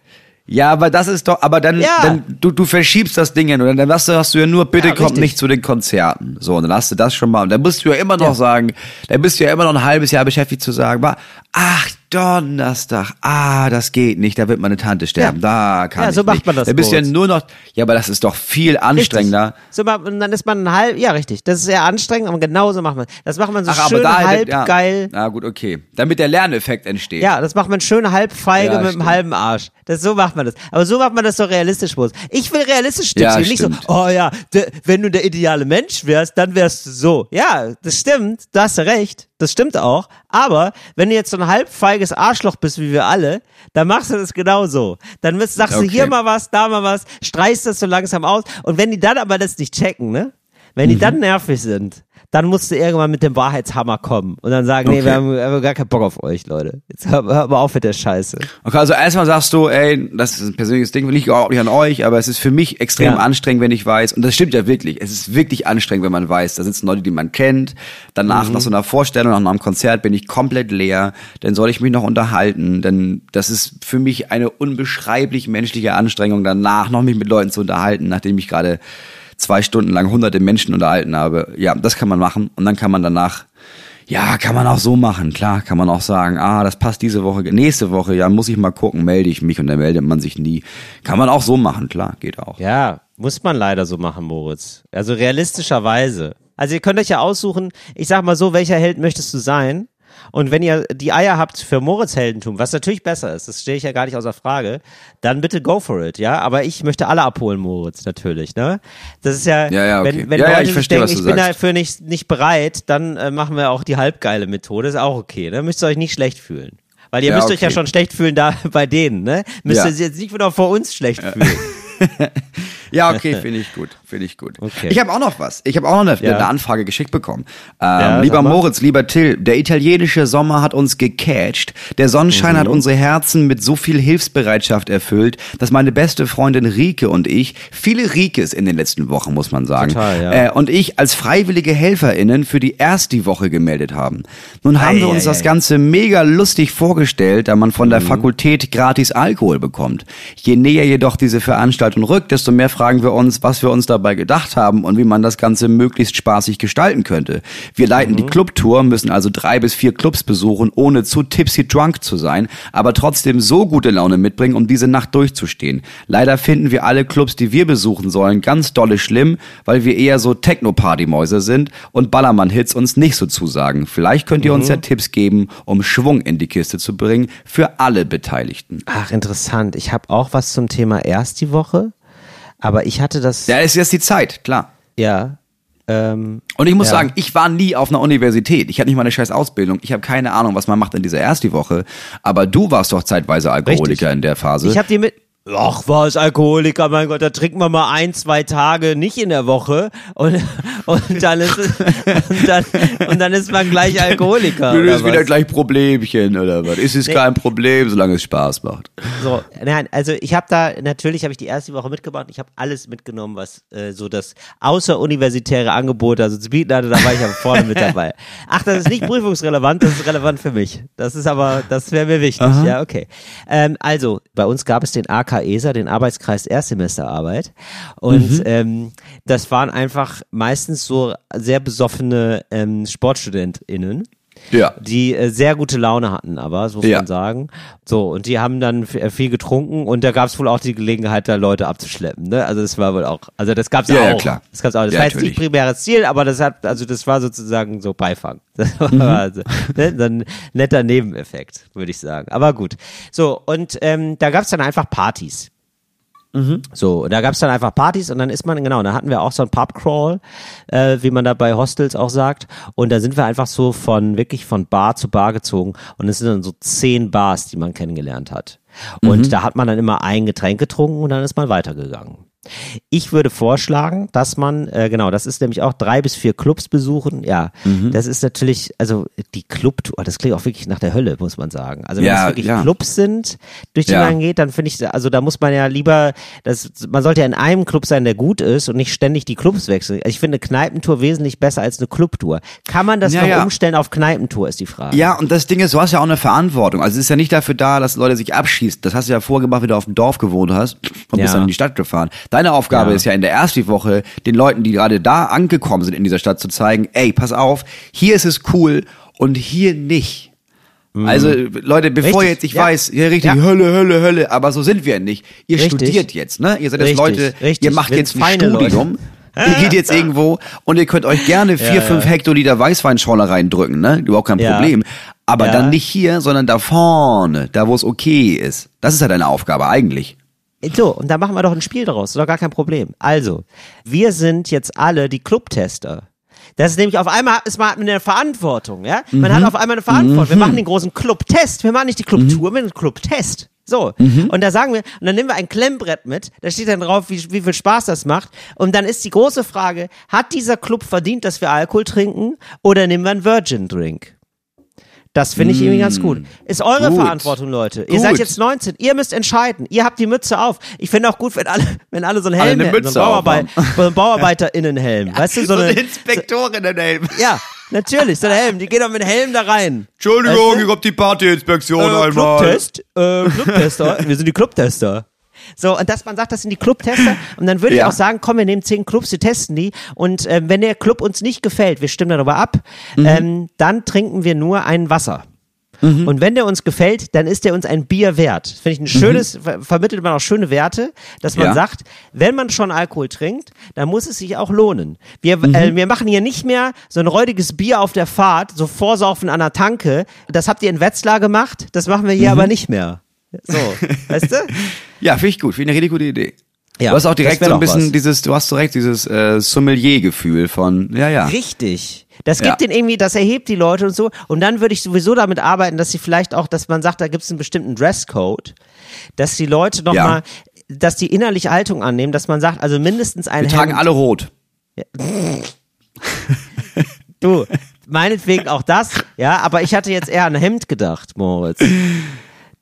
Ja, aber das ist doch, aber dann, Ja. dann du, du verschiebst das Ding ja nur, dann hast du, hast du ja nur, bitte Ja, kommt richtig. nicht zu den Konzerten. So, und dann hast du das schon mal, und dann musst du ja immer noch sagen, dann bist du ja immer noch ein halbes Jahr beschäftigt zu sagen, ach, Donnerstag, ah, das geht nicht, da wird meine Tante sterben, da kann Ja, ich so macht nicht. man das, Da bist du ja nur noch, ja, aber das ist doch viel anstrengender. Richtig. So, und dann ist man ein halb, ja richtig, das ist sehr anstrengend, aber genauso macht man. Das macht man so Ach, schön da halb ja. geil. Na gut, okay. Damit der Lerneffekt entsteht. Ja, das macht man schön halb feige Ja, mit stimmt. einem halben Arsch. Das, so macht man das. Aber so macht man das so realistisch, Moritz. Ich will realistisch Tipps Ja. Nicht so, oh ja, de, wenn du der ideale Mensch wärst, dann wärst du so. Ja, das stimmt. Da hast du recht. Das stimmt auch. Aber wenn du jetzt so ein halb feiges Arschloch bist, wie wir alle, dann machst du das genauso. Dann sagst Okay. du hier mal was, da mal was, streichst das so langsam aus. Und wenn die dann aber das nicht checken, ne? Wenn Mhm. die dann nervig sind, dann musst du irgendwann mit dem Wahrheitshammer kommen und dann sagen, nee, Okay. wir haben, wir haben gar keinen Bock auf euch, Leute. Jetzt hör, hör mal auf mit der Scheiße. Okay, also erstmal sagst du, ey, das ist ein persönliches Ding, liegt auch nicht an euch, aber es ist für mich extrem Ja. anstrengend, wenn ich weiß, und das stimmt ja wirklich, es ist wirklich anstrengend, wenn man weiß, da sitzen Leute, die man kennt, danach Mhm. nach so einer Vorstellung, nach einem Konzert bin ich komplett leer, dann soll ich mich noch unterhalten, denn das ist für mich eine unbeschreiblich menschliche Anstrengung, danach noch mich mit Leuten zu unterhalten, nachdem ich gerade zwei Stunden lang hunderte Menschen unterhalten habe. Ja, das kann man machen und dann kann man danach ja, kann man auch so machen, klar, kann man auch sagen, ah, das passt diese Woche, nächste Woche, ja, muss ich mal gucken, melde ich mich und dann meldet man sich nie. Kann man auch so machen, klar, geht auch. Ja, muss man leider so machen, Moritz. Also realistischerweise. Also ihr könnt euch ja aussuchen, ich sag mal so, welcher Held möchtest du sein? Und wenn ihr die Eier habt für Moritz Heldentum, was natürlich besser ist, das stehe ich ja gar nicht außer Frage, dann bitte go for it, ja. Aber ich möchte alle abholen, Moritz, natürlich, ne? Das ist ja, Ja, ja, okay. wenn, wenn Ja, ja, Leute ich sich verstehe, denken, ich bin sagst. dafür nicht, nicht bereit, dann äh, machen wir auch die halbgeile Methode, ist auch okay, ne? Müsst ihr euch nicht schlecht fühlen. Weil ihr Ja, müsst euch ja okay. schon schlecht fühlen da bei denen, ne? Müsst Ja. ihr jetzt nicht wieder vor uns schlecht fühlen. Ja, okay, finde ich gut, finde ich gut. Okay. Ich habe auch noch was. Ich habe auch noch eine, Ja. eine Anfrage geschickt bekommen. Ähm, Ja, lieber. Moritz, lieber Till, der italienische Sommer hat uns gecatcht. Der Sonnenschein Mhm. hat unsere Herzen mit so viel Hilfsbereitschaft erfüllt, dass meine beste Freundin Rike und ich, viele Rikes in den letzten Wochen, muss man sagen, Total, ja. äh, und ich als freiwillige HelferInnen für die erste Woche gemeldet haben. Nun haben wir Ei, uns ei, das ei. Ganze mega lustig vorgestellt, da man von Mhm. der Fakultät gratis Alkohol bekommt. Je näher jedoch diese Veranstaltung rückt, desto mehr fragen wir uns, was wir uns dabei gedacht haben und wie man das Ganze möglichst spaßig gestalten könnte. Wir leiten Mhm. die Clubtour, müssen also drei bis vier Clubs besuchen, ohne zu tipsy drunk zu sein, aber trotzdem so gute Laune mitbringen, um diese Nacht durchzustehen. Leider finden wir alle Clubs, die wir besuchen sollen, ganz dolle schlimm, weil wir eher so Techno-Party-Mäuse sind und Ballermann-Hits uns nicht so zusagen. Vielleicht könnt ihr uns ja Tipps geben, um Schwung in die Kiste zu bringen für alle Beteiligten. Ach, interessant. Ich habe auch was zum Thema erst die Woche, aber ich hatte das, Ja, ist jetzt die Zeit, klar. ja, ähm, Und ich muss Ja. sagen, ich war nie auf einer Universität. Ich hatte nicht mal eine scheiß Ausbildung. Ich habe keine Ahnung, was man macht in dieser ersten Woche. Aber du warst doch zeitweise Alkoholiker Richtig. in der Phase. ich habe die mit, Ach was, Alkoholiker, mein Gott, da trinken wir mal ein, zwei Tage nicht in der Woche und, und, dann, ist, und, dann, und dann ist man gleich Alkoholiker. Du hast wieder gleich Problemchen oder was? Ist es kein Problem, solange es Spaß macht. So, nein, also ich habe da, natürlich habe ich die erste Woche mitgebracht, ich habe alles mitgenommen, was äh, so das außeruniversitäre Angebot also zu bieten hatte, da war ich aber vorne mit dabei. Ach, das ist nicht prüfungsrelevant, das ist relevant für mich. Das ist aber, das wäre mir wichtig, ja, okay. Ähm, also, bei uns gab es den AK ESA, den Arbeitskreis Erstsemesterarbeit. Und ähm, das waren einfach meistens so sehr besoffene ähm, SportstudentInnen Ja. die äh, sehr gute Laune hatten, aber, das muss Ja. man sagen. So, und die haben dann äh, viel getrunken und da gab es wohl auch die Gelegenheit, da Leute abzuschleppen. Ne? Also das war wohl auch, also das gab's Ja, auch. ja, klar. Das gab's auch. Das Ja, war jetzt nicht primäres Ziel, aber das hat, also das war sozusagen so Beifang. Das war Mhm. also, ne? so ein netter Nebeneffekt, würde ich sagen. Aber gut. So, und ähm, da gab's dann einfach Partys. So, und da gab's dann einfach Partys und dann ist man, genau, da hatten wir auch so ein Pubcrawl, äh, wie man da bei Hostels auch sagt. Und da sind wir einfach so von, wirklich von Bar zu Bar gezogen. Und es sind dann so zehn Bars, die man kennengelernt hat. Und da hat man dann immer ein Getränk getrunken und dann ist man weitergegangen. Ich würde vorschlagen, dass man, äh, genau, das ist nämlich auch drei bis vier Clubs besuchen. Ja, Mhm. das ist natürlich, also die Clubtour, das klingt auch wirklich nach der Hölle, muss man sagen. Also wenn Ja, es wirklich ja. Clubs sind, durch die Ja. man geht, dann finde ich, also da muss man ja lieber, das, man sollte ja in einem Club sein, der gut ist und nicht ständig die Clubs wechseln. Also ich finde eine Kneipentour wesentlich besser als eine Clubtour. Kann man das noch umstellen auf Kneipentour, ist die Frage. Ja, und das Ding ist, du hast ja auch eine Verantwortung. Also es ist ja nicht dafür da, dass Leute sich abschießen. Das hast du ja vorgemacht, wie du auf dem Dorf gewohnt hast und bist dann in die Stadt gefahren. Deine Aufgabe Ja. ist ja in der ersten Woche, den Leuten, die gerade da angekommen sind in dieser Stadt, zu zeigen, ey, pass auf, hier ist es cool und hier nicht. Also Leute, bevor Mhm. Richtig, jetzt nicht ja. weiß, ja richtig, Ja. Hölle, Hölle, Hölle, aber so sind wir nicht. Ihr Richtig. studiert jetzt, ne? Ihr seid jetzt Leute, richtig. ihr macht Wir jetzt ein feine Leute. Studium. Ihr geht jetzt irgendwo und ihr könnt euch gerne vier, fünf Hektoliter Weißweinschorle reindrücken, ne? Überhaupt kein Ja. Problem. Aber Ja. dann nicht hier, sondern da vorne, da wo es okay ist. Das ist ja deine Aufgabe eigentlich. So, und da machen wir doch ein Spiel daraus, ist doch gar kein Problem. Also, wir sind jetzt alle die Clubtester. Das ist nämlich auf einmal ist man eine Verantwortung, ja? Man Mhm. hat auf einmal eine Verantwortung. Wir machen den großen Clubtest. Wir machen nicht die Clubtour, wir machen den Clubtest. So. Mhm. Und da sagen wir, und dann nehmen wir ein Klemmbrett mit, da steht dann drauf, wie, wie viel Spaß das macht. Und dann ist die große Frage, hat dieser Club verdient, dass wir Alkohol trinken oder nehmen wir einen Virgin Drink? Das finde ich irgendwie ganz gut. Ist eure Gut. Verantwortung, Leute. Ihr Gut. seid jetzt 19. Ihr müsst entscheiden. Ihr habt die Mütze auf. Ich finde auch gut, wenn alle, wenn alle so einen Helm eine hätten, so einen, Bauarbeit, so einen Bauarbeiterinnenhelm. weißt du, so eine, Inspektorinnen-Helm. ja, natürlich, so ein Helm. Die gehen doch mit Helm da rein. Entschuldigung, Weißt du? ich hab die Partyinspektion Äh, Clubtest, äh, Clubtester. Wir sind die Clubtester. So, und dass man sagt, das sind die Clubtester. Und dann würde Ja. ich auch sagen, komm, wir nehmen zehn Clubs, wir testen die. Und ähm, wenn der Club uns nicht gefällt, wir stimmen darüber ab, Mhm. ähm, dann trinken wir nur ein Wasser. Und wenn der uns gefällt, dann ist der uns ein Bier wert. Das Finde ich ein schönes, ver vermittelt man auch schöne Werte, dass man Mhm. Ja. sagt, wenn man schon Alkohol trinkt, dann muss es sich auch lohnen. Wir, Mhm. äh, wir machen hier nicht mehr so ein räudiges Bier auf der Fahrt, so vorsaufen an der Tanke. Das habt ihr in Wetzlar gemacht, das machen wir Mhm. hier aber nicht mehr. So, weißt du? Ja, finde ich gut. Finde ich eine richtig gute Idee. Ja, du hast auch direkt so ein bisschen was. dieses, du hast direkt dieses äh, Sommelier-Gefühl von, ja, ja. Richtig. Das Ja. gibt den irgendwie, das erhebt die Leute und so. Und dann würde ich sowieso damit arbeiten, dass sie vielleicht auch, dass man sagt, da gibt es einen bestimmten Dresscode, dass die Leute Ja. nochmal, dass die innerliche Haltung annehmen, dass man sagt, also mindestens ein Wir tragen Hemd. alle rot. Du, meinetwegen auch das, ja, aber ich hatte jetzt eher an ein Hemd gedacht, Moritz.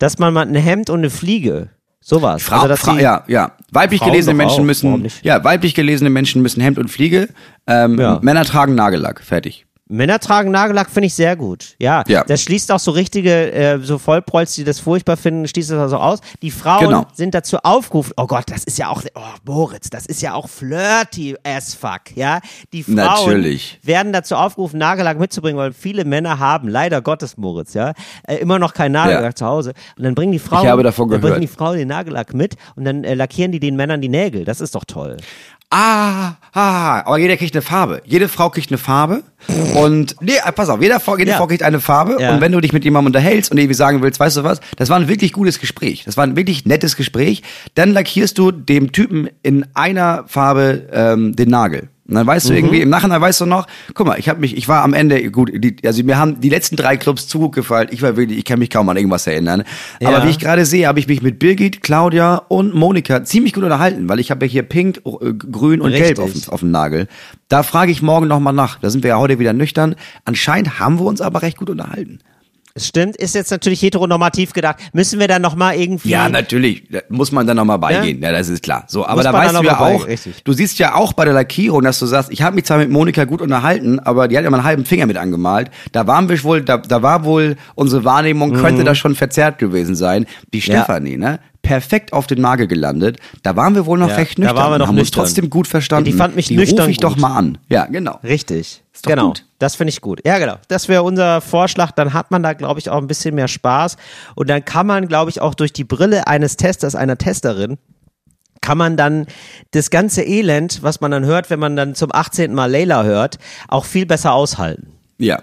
Dass man mal ein Hemd und eine Fliege, sowas. Frau, also, die, ja, ja. Weiblich Frauen gelesene Menschen auch, müssen, ja, weiblich gelesene Menschen müssen Hemd und Fliege. Ähm, Ja. Männer tragen Nagellack. Fertig. Männer tragen Nagellack, finde ich sehr gut. Ja, Ja. das schließt auch so richtige, äh, so Vollprolls, die das furchtbar finden, schließt das also aus. Die Frauen Genau. sind dazu aufgerufen, oh Gott, das ist ja auch, oh Moritz, das ist ja auch flirty as fuck, ja. Die Frauen Natürlich. werden dazu aufgerufen, Nagellack mitzubringen, weil viele Männer haben, leider Gottes Moritz, ja, äh, immer noch kein Nagellack Ja. zu Hause. Und dann bringen die Frauen, habe davon dann gehört. bringen die Frauen den Nagellack mit und dann äh, lackieren die den Männern die Nägel. Das ist doch toll. Ah, ah, aber jeder kriegt eine Farbe. Jede Frau kriegt eine Farbe. Und, nee, äh, pass auf, jeder Frau, jede Ja. Frau kriegt eine Farbe. Ja. Und wenn du dich mit jemandem unterhältst und irgendwie sagen willst, weißt du was, das war ein wirklich gutes Gespräch. Das war ein wirklich nettes Gespräch. Dann lackierst du dem Typen in einer Farbe ähm, den Nagel. Und dann weißt du irgendwie, im Nachhinein weißt du noch, guck mal, ich habe mich, ich war am Ende, gut, die, also mir haben die letzten drei Clubs zu gut gefallen. Ich war wirklich, ich kann mich kaum an irgendwas erinnern. Ja. Aber wie ich gerade sehe, habe ich mich mit Birgit, Claudia und Monika ziemlich gut unterhalten, weil ich habe ja hier pink, äh, grün und gelb auf, Richtig. auf dem Nagel. Da frage ich morgen nochmal nach. Da sind wir ja heute wieder nüchtern. Anscheinend haben wir uns aber recht gut unterhalten. Es stimmt, ist jetzt natürlich heteronormativ gedacht. Müssen wir dann nochmal irgendwie. Ja, natürlich. Da muss man dann nochmal beigehen. Ja? das ist klar. So, aber Muss da weißt du ja auch, richtig. du siehst ja auch bei der Lackierung, dass du sagst, ich habe mich zwar mit Monika gut unterhalten, aber die hat ja mal einen halben Finger mit angemalt. Da waren wir wohl, da, da war wohl unsere Wahrnehmung, könnte das schon verzerrt gewesen sein. Die Mhm. Ja. Stefanie, ne? Perfekt auf den Nagel gelandet. Da waren wir wohl noch Ja, recht da nüchtern. waren wir noch haben nüchtern. uns trotzdem gut verstanden. Ja, die fand mich die nüchtern ruf ich doch gut. mal an. Ja, genau. Richtig. Ist doch genau. gut. Das finde ich gut. Ja, genau. Das wäre unser Vorschlag. Dann hat man da, glaube ich, auch ein bisschen mehr Spaß. Und dann kann man, glaube ich, auch durch die Brille eines Testers, einer Testerin, kann man dann das ganze Elend, was man dann hört, wenn man dann zum 18. Mal Layla hört, auch viel besser aushalten. Ja.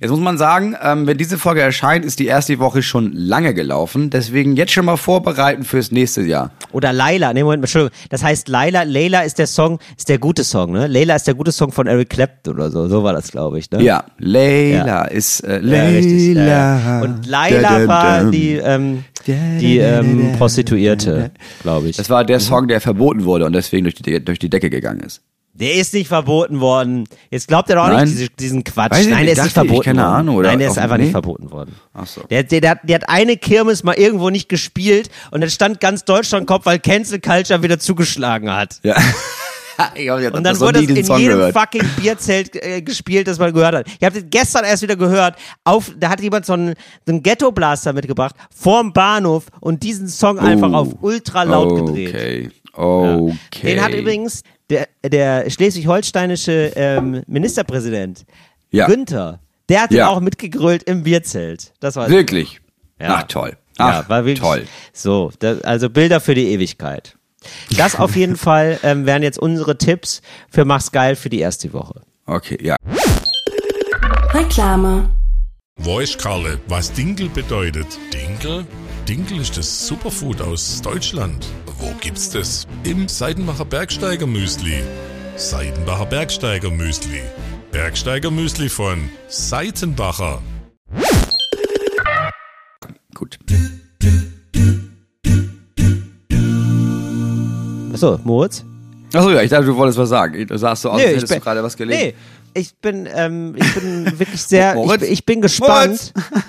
Jetzt muss man sagen, ähm, wenn diese Folge erscheint, ist die erste Woche schon lange gelaufen. Deswegen jetzt schon mal vorbereiten fürs nächste Jahr. Oder Laila, nee, Moment, Entschuldigung. Das heißt Laila, Layla ist der Song, ist der gute Song, ne? Layla ist der gute Song von Eric Clapton oder so. So war das, glaube ich, ne? Ja, Leila ist äh, Ja, Leila. richtig. Ja, ja. Und Laila war die, ähm, die ähm, Prostituierte, glaube ich. Das war der Song, der verboten wurde und deswegen durch die, durch die Decke gegangen ist. Der ist nicht verboten worden. Jetzt glaubt er doch Nein. nicht diese, diesen Quatsch. Weiß Nein, der ist nicht dachte ich, verboten keine worden. Ahnung, oder Nein, der ist einfach nee? nicht verboten worden. Ach so. Der, der, der, hat- der hat eine Kirmes mal irgendwo nicht gespielt und dann stand ganz Deutschland Kopf, weil Cancel Culture wieder zugeschlagen hat. Ja. hab Und dann wurde es in Song jedem gehört. fucking Bierzelt äh, gespielt, das man gehört hat. Ich habe das gestern erst wieder gehört. Auf, da hat jemand so einen, so einen Ghetto-Blaster mitgebracht vorm Bahnhof und diesen Song einfach auf ultra laut gedreht. Okay. Okay. Den hat übrigens der, der schleswig-holsteinische ähm, Ministerpräsident Ja. Günther, der hat Ja. auch mitgegrölt im Bierzelt. Das war Wirklich. Ja. Ach, toll. Ach, ja, war wirklich toll. So, das, also Bilder für die Ewigkeit. Das auf jeden Fall ähm, wären jetzt unsere Tipps für Mach's geil für die erste Woche. Okay, ja. Reklame. Weiß Karle, was Dinkel bedeutet? Dinkel? Dinkel ist das Superfood aus Deutschland. Wo gibt's das? Im Seidenbacher Bergsteiger Müsli. Seidenbacher Bergsteiger Müsli. Bergsteiger Müsli von Seitenbacher. Gut. Achso, Moritz? Achso, ja, ich dachte, du wolltest was sagen. Du sahst so aus, als hättest du gerade was gelesen. Nee, ich bin, ähm, ich bin wirklich sehr, ich, Moritz? bin- ich bin gespannt. Moritz,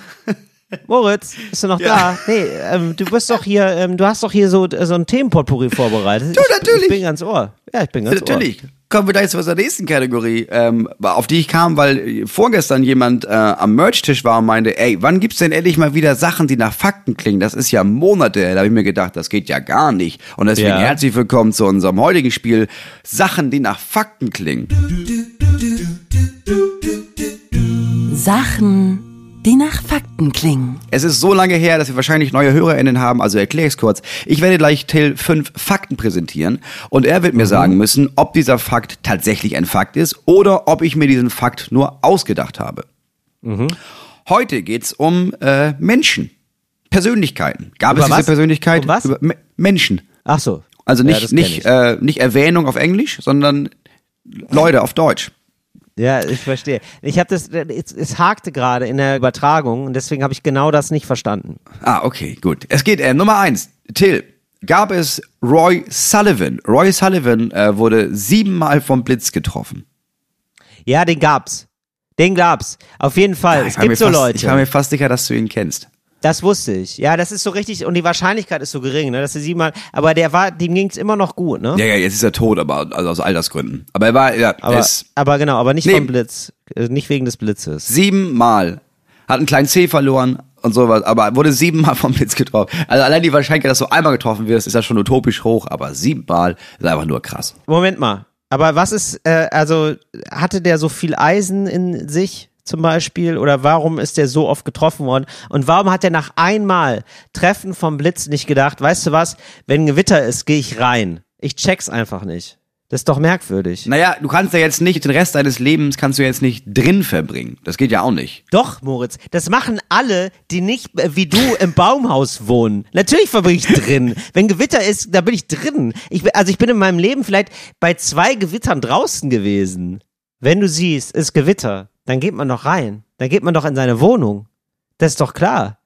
bist du noch Ja. da? Nee, ähm, du bist doch hier, ähm, du hast doch hier so, so ein Themenpotpourri vorbereitet. Du, Ich- natürlich. Ich bin ganz ohr. Ja, ich bin ganz Natürlich. Kommen wir gleich zu unserer nächsten Kategorie, ähm, auf die ich kam, weil vorgestern jemand äh, am Merch-Tisch war und meinte, ey, wann gibt's denn endlich mal wieder Sachen, die nach Fakten klingen? Das ist ja Monate. her. Da habe ich mir gedacht, das geht ja gar nicht. Und deswegen Ja. herzlich willkommen zu unserem heutigen Spiel Sachen, die nach Fakten klingen. Sachen, die nach Fakten klingen. Es ist so lange her, dass wir wahrscheinlich neue HörerInnen haben, also erkläre ich kurz. Ich werde gleich Till fünf Fakten präsentieren und er wird mir sagen müssen, ob dieser Fakt tatsächlich ein Fakt ist oder ob ich mir diesen Fakt nur ausgedacht habe. Heute geht's um äh, Menschen, Persönlichkeiten. Gab Über es diese was? Persönlichkeit? Um was? Über Me Menschen. Ach so. Also Ja, nicht, kenn nicht, ich. äh, nicht Erwähnung auf Englisch, sondern Leute auf Deutsch. Ja, ich verstehe. Ich habe das, es, es hakte gerade in der Übertragung und deswegen habe ich genau das nicht verstanden. Ah, okay, gut. Es geht, äh, Nummer eins. Till, gab es Roy Sullivan. Roy Sullivan äh, wurde siebenmal vom Blitz getroffen. Ja, den gab's. Den gab's. Auf jeden Fall. Ich es gibt so fast, Leute. Ich war mir fast sicher, dass du ihn kennst. Das wusste ich. Ja, das ist so richtig und die Wahrscheinlichkeit ist so gering, ne, dass er siebenmal. Aber der war, dem ging's immer noch gut, ne? Ja, ja, jetzt ist er tot, aber also aus Altersgründen. Aber er war, ja, er aber, ist aber genau, aber nicht Nee. vom Blitz, äh, nicht wegen des Blitzes. siebenmal. Hat einen kleinen C verloren und sowas, aber wurde siebenmal vom Blitz getroffen. Also allein die Wahrscheinlichkeit, dass du einmal getroffen wirst, ist ja schon utopisch hoch, aber siebenmal ist einfach nur krass. Moment mal. Aber was ist, äh, also hatte der so viel Eisen in sich zum Beispiel oder warum ist der so oft getroffen worden und warum hat er nach einmal Treffen vom Blitz nicht gedacht, weißt du was, wenn Gewitter ist, gehe ich rein. Ich check's einfach nicht. Das ist doch merkwürdig. Naja, du kannst ja jetzt nicht, den Rest deines Lebens kannst du jetzt nicht drin verbringen. Das geht ja auch nicht. Doch, Moritz, das machen alle, die nicht äh, wie du im Baumhaus wohnen. Natürlich verbringe ich drin. Wenn Gewitter ist, da bin ich drin. Ich, bin- also ich bin in meinem Leben vielleicht bei zwei Gewittern draußen gewesen. Wenn du siehst, ist Gewitter, dann geht man doch rein. Dann geht man doch in seine Wohnung. Das ist doch klar.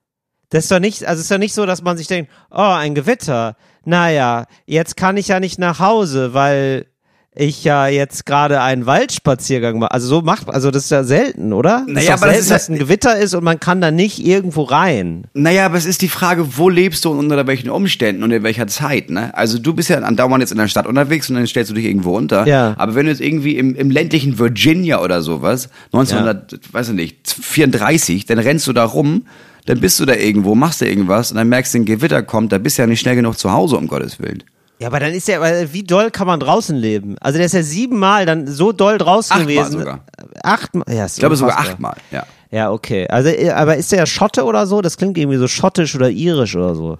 Das ist doch nicht, also ist doch nicht so, dass man sich denkt, oh, ein Gewitter. Naja, jetzt kann ich ja nicht nach Hause, weil ich ja jetzt gerade einen Waldspaziergang mache. Also so macht, also das ist ja selten, oder? Das Naja, ist doch aber das selten, ist ja- dass ein Gewitter ist und man kann da nicht irgendwo rein. Naja, aber es ist die Frage, wo lebst du und unter welchen Umständen und in welcher Zeit, ne? Also du bist ja andauernd jetzt in der Stadt unterwegs und dann stellst du dich irgendwo unter. Ja. Aber wenn du jetzt irgendwie im, im ländlichen Virginia oder sowas, 1900, weiß ich nicht, 34, dann rennst du da rum, dann bist du da irgendwo, machst du irgendwas und dann merkst du, ein Gewitter kommt, da bist du ja nicht schnell genug zu Hause, um Gottes Willen. Ja, aber dann ist ja, weil wie doll kann man draußen leben? Also der ist ja siebenmal dann so doll draußen Achtmal gewesen. sogar. Achtmal, ja, ist Ich glaube sogar achtmal, ja. Ja, okay. Also, äh, aber ist der Schotte oder so? Das klingt irgendwie so schottisch oder irisch oder so.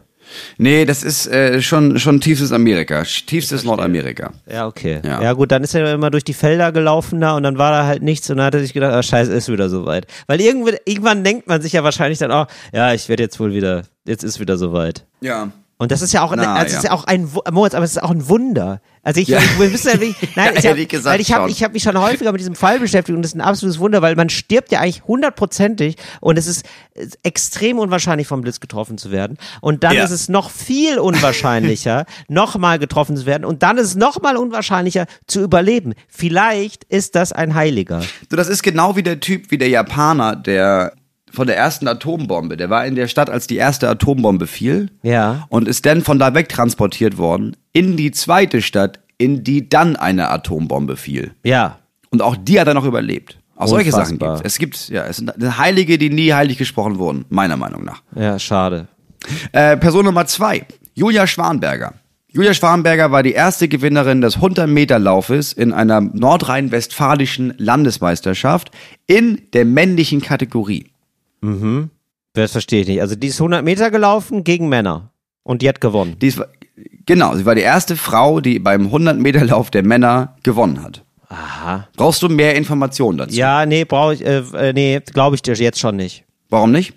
Nee, das ist äh, schon, schon tiefstes Amerika, tiefstes Nordamerika. Ja, okay. Ja. Ja. gut, dann ist er immer durch die Felder gelaufen da und dann war da halt nichts und dann hat er sich gedacht, ah, scheiße, ist wieder soweit. Weil irgendwann, irgendwann denkt man sich ja wahrscheinlich dann auch, ja, ich werde jetzt wohl wieder, jetzt ist wieder soweit. Ja. Und das ist ja auch, Na, also es ist ja. ja auch ein, Moritz, aber es ist auch ein Wunder. Also ich, Ja. ich wir wissen ja wirklich, nein, Ja, ja, ich habe schon. ich hab mich schon häufiger mit diesem Fall beschäftigt und das ist ein absolutes Wunder, weil man stirbt ja eigentlich hundertprozentig und es ist extrem unwahrscheinlich vom Blitz getroffen zu werden. Und dann Ja. ist es noch viel unwahrscheinlicher, nochmal getroffen zu werden und dann ist es nochmal unwahrscheinlicher zu überleben. Vielleicht ist das ein Heiliger. So, das ist genau wie der Typ, wie der Japaner, der von der ersten Atombombe, der war in der Stadt, als die erste Atombombe fiel. Ja. Und ist dann von da wegtransportiert worden in die zweite Stadt, in die dann eine Atombombe fiel. Ja. Und auch die hat er noch überlebt. Auch solche Sachen gibt es. Es gibt, ja, es sind Heilige, die nie heilig gesprochen wurden, meiner Meinung nach. Ja, schade. Äh, Person Nummer zwei, Julia Schwanberger. Julia Schwanberger war die erste Gewinnerin des 100-Meter-Laufes in einer nordrhein-westfalischen Landesmeisterschaft in der männlichen Kategorie. Das verstehe ich nicht. Also die ist 100 Meter gelaufen gegen Männer und die hat gewonnen. Die ist, genau, sie war die erste Frau, die beim 100-Meter-Lauf der Männer gewonnen hat. Aha. Brauchst du mehr Informationen dazu? Ja, nee, brauche ich, äh, äh, nee, glaube ich dir jetzt schon nicht. Warum nicht?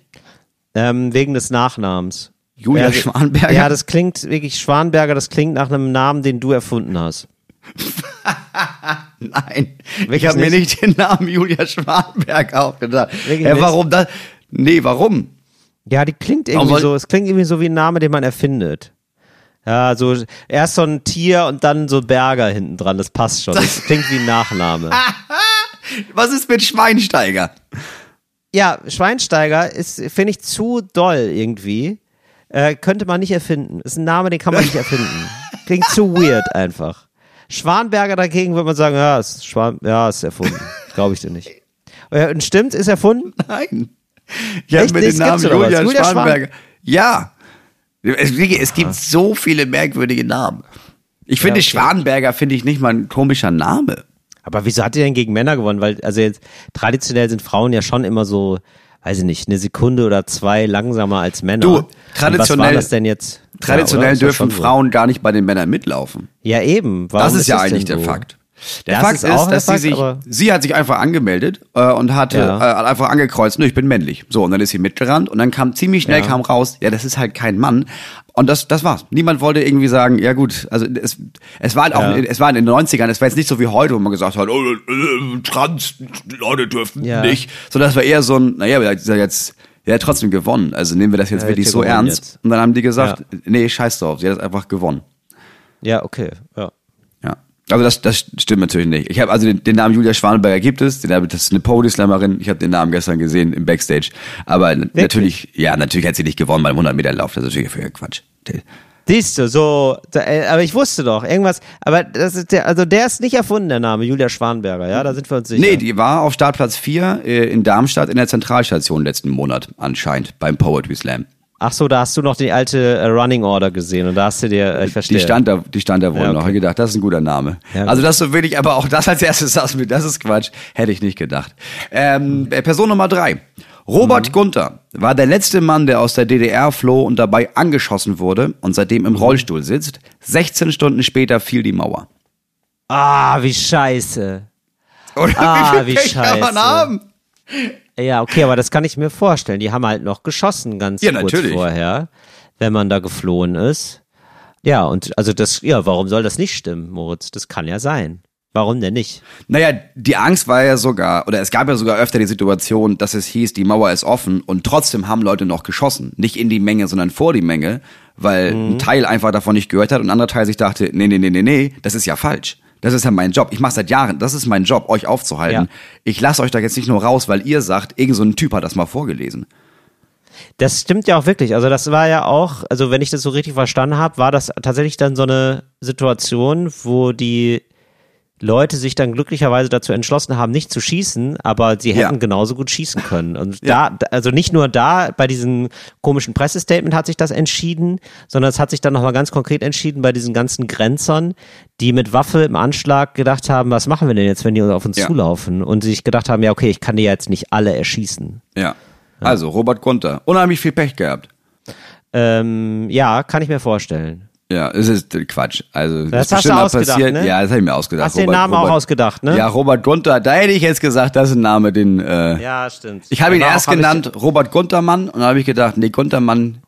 Ähm, wegen des Nachnamens. Julia Ja, Schwanberger? Ja, das klingt wirklich Schwanberger, das klingt nach einem Namen, den du erfunden hast. Nein, ich Wirklich habe mir nicht? den Namen Julia Schwanberger aufgedacht. Wirklich nicht? warum das? Nee, warum? Ja, die klingt irgendwie so, es klingt irgendwie so wie ein Name, den man erfindet. Ja, so erst so ein Tier und dann so Berger hinten dran, das passt schon. Das klingt wie ein Nachname. Was ist mit Schweinsteiger? Ja, Schweinsteiger ist, finde ich, zu doll irgendwie. Äh, könnte man nicht erfinden. Ist ein Name, den kann man nicht erfinden. Klingt zu weird einfach. Schwanberger dagegen würde man sagen, ja, ist Schwan, ja, ist erfunden. Glaube ich dir nicht. Äh, und stimmt, ist erfunden? Nein. Ich habe mir den Namen gibt's oder was? Julia, Julia Schwan- Schwanberger. Ja. Es, es gibt so viele merkwürdige Namen. Ich finde, okay. Schwanberger finde ich nicht mal ein komischer Name. Aber wieso hat die denn gegen Männer gewonnen? Weil, also jetzt, traditionell sind Frauen ja schon immer so, weiß ich nicht, eine Sekunde oder zwei langsamer als Männer. Du, traditionell- Was war das denn jetzt? Traditionell ja? Ist dürfen schon so. Frauen gar nicht bei den Männern mitlaufen. Ja, eben. Warum das ist ja eigentlich denn der so? Fakt. Der Das Fakt ist ist, der dass sie Fakt, sich, aber- sie hat sich einfach angemeldet äh, und hat, Ja. äh, einfach angekreuzt, nö, ich bin männlich. So, und dann ist sie mitgerannt und dann kam ziemlich schnell Ja. kam raus, ja, das ist halt kein Mann. Und das, das war's. Niemand wollte irgendwie sagen, ja gut, also es, es war halt auch, Ja. es war in den 90ern, es war jetzt nicht so wie heute, wo man gesagt hat, oh, äh, trans Leute dürfen Ja. nicht. Sondern das war eher so ein, naja, hat jetzt, hat trotzdem gewonnen. Also nehmen wir das jetzt Ja, wirklich so ernst. jetzt. Und dann haben die gesagt, Ja. nee, scheiß drauf, sie hat einfach gewonnen. Ja, okay. Ja. Also das, das stimmt natürlich nicht. Ich habe also den, den Namen Julia Schwanberger gibt es, den hab, das ist eine Podieslammerin. Ich habe den Namen gestern gesehen im Backstage. Aber n- natürlich, ja, natürlich hat sie nicht gewonnen beim 100 Meter Lauf. Das ist natürlich völliger Quatsch. Siehst du, so, äh, aber ich wusste doch, irgendwas, aber das ist der, also der ist nicht erfunden, der Name, Julia Schwanberger, ja, da sind wir uns sicher. Nee, die war auf Startplatz 4 äh, in Darmstadt in der Zentralstation letzten Monat anscheinend beim Poetry Slam. Ach so, da hast du noch die alte äh, Running Order gesehen und da hast du dir, äh, ich verstehe. Die stand da, die stand da wohl Ja, okay. noch. Ich gedacht, das ist ein guter Name. Ja, also das so will ich, aber auch das als erstes sagst mir, das ist Quatsch. Hätte ich nicht gedacht. Ähm, äh, Person Nummer drei. Robert Mhm. Gunther war der letzte Mann, der aus der DDR floh und dabei angeschossen wurde und seitdem Mhm. im Rollstuhl sitzt. 16 Stunden später fiel die Mauer. Ah, wie scheiße. Oder Ah, wie wie Pech kann man scheiße. haben? Ja, okay, aber das kann ich mir vorstellen. Die haben halt noch geschossen ganz Ja, kurz natürlich. vorher, wenn man da geflohen ist. Ja, und also das, ja, warum soll das nicht stimmen, Moritz? Das kann ja sein. Warum denn nicht? Naja, die Angst war ja sogar, oder es gab ja sogar öfter die Situation, dass es hieß, die Mauer ist offen und trotzdem haben Leute noch geschossen. Nicht in die Menge, sondern vor die Menge, weil Mhm. ein Teil einfach davon nicht gehört hat und ein anderer Teil sich dachte, nee, nee, nee, nee, nee, das ist ja falsch. Das ist ja mein Job. Ich mache seit Jahren, das ist mein Job, euch aufzuhalten. Ja. Ich lasse euch da jetzt nicht nur raus, weil ihr sagt, irgend so ein Typ hat das mal vorgelesen. Das stimmt ja auch wirklich. Also das war ja auch, also wenn ich das so richtig verstanden habe, war das tatsächlich dann so eine Situation, wo die Leute sich dann glücklicherweise dazu entschlossen haben, nicht zu schießen, aber sie hätten Ja. genauso gut schießen können. Und Ja. da, also nicht nur da, bei diesem komischen Pressestatement hat sich das entschieden, sondern es hat sich dann nochmal ganz konkret entschieden bei diesen ganzen Grenzern, die mit Waffe im Anschlag gedacht haben, was machen wir denn jetzt, wenn die auf uns Ja. zulaufen? Und sich gedacht haben, ja, okay, ich kann die jetzt nicht alle erschießen. Ja. Also, Robert Gunther. Unheimlich viel Pech gehabt. Ähm, ja, kann ich mir vorstellen. Ja, es ist Quatsch. Also, Das ist hast du ausgedacht, passiert. ne? Ja, das habe ich mir ausgedacht. Hast den Namen auch ausgedacht, ne? Ja, Robert Gunther. Da hätte ich jetzt gesagt, das ist ein Name, den. Äh, Ja, stimmt. Ich habe ihn erst hab genannt Robert Guntermann und dann habe ich gedacht, nee, Guntermann,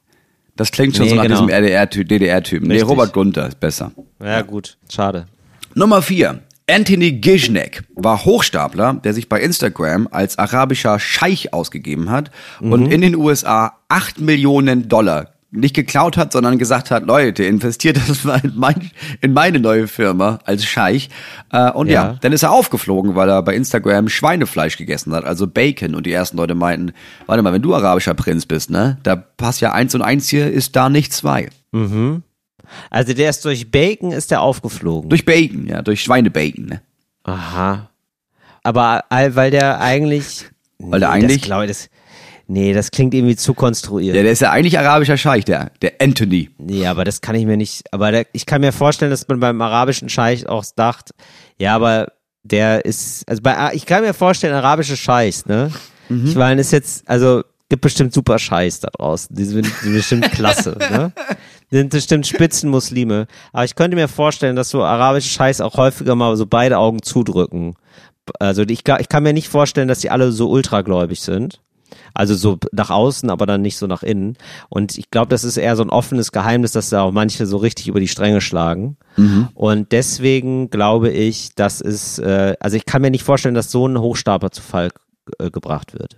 das klingt schon Nee, so nach genau. diesem DDR-Typen. Nee, Richtig. Robert Gunther ist besser. Ich, ja, gut. Schade. Nummer vier. Anthony Giznek war Hochstapler, der sich bei Instagram als arabischer Scheich ausgegeben hat Mhm. und in den USA 8 Millionen Dollar nicht geklaut hat, sondern gesagt hat, Leute, investiert das mal in, mein, in meine neue Firma als Scheich. Äh, und ja. Ja. dann ist er aufgeflogen, weil er bei Instagram Schweinefleisch gegessen hat, also Bacon. Und die ersten Leute meinten, warte mal, wenn du arabischer Prinz bist, ne, da passt ja eins und eins hier, ist da nicht zwei. Also der ist durch Bacon ist der aufgeflogen. Durch Bacon, ja, durch Schweinebacon, ne. Aha. Aber weil der eigentlich. Weil der eigentlich- Das, glaub ich, das, nee, das klingt irgendwie zu konstruiert. Ja, der ist ja eigentlich arabischer Scheich, der, der Anthony. Nee, aber das kann ich mir nicht. Aber der, ich kann mir vorstellen, dass man beim arabischen Scheich auch dacht, ja, aber der ist, also bei, ich kann mir vorstellen, arabische Scheichs, ne? Mhm. Ich meine, ist jetzt, also gibt bestimmt super Scheiß da draußen. Die sind, die sind bestimmt klasse, ne? Die sind bestimmt Spitzenmuslime. Aber ich könnte mir vorstellen, dass so arabische Scheiß auch häufiger mal so beide Augen zudrücken. Also ich, ich kann mir nicht vorstellen, dass die alle so ultragläubig sind. Also so nach außen, aber dann nicht so nach innen. Und ich glaube, das ist eher so ein offenes Geheimnis, dass da auch manche so richtig über die Stränge schlagen. Und deswegen glaube ich, dass es, äh, also ich kann mir nicht vorstellen, dass so ein Hochstapler zu Fall äh, gebracht wird.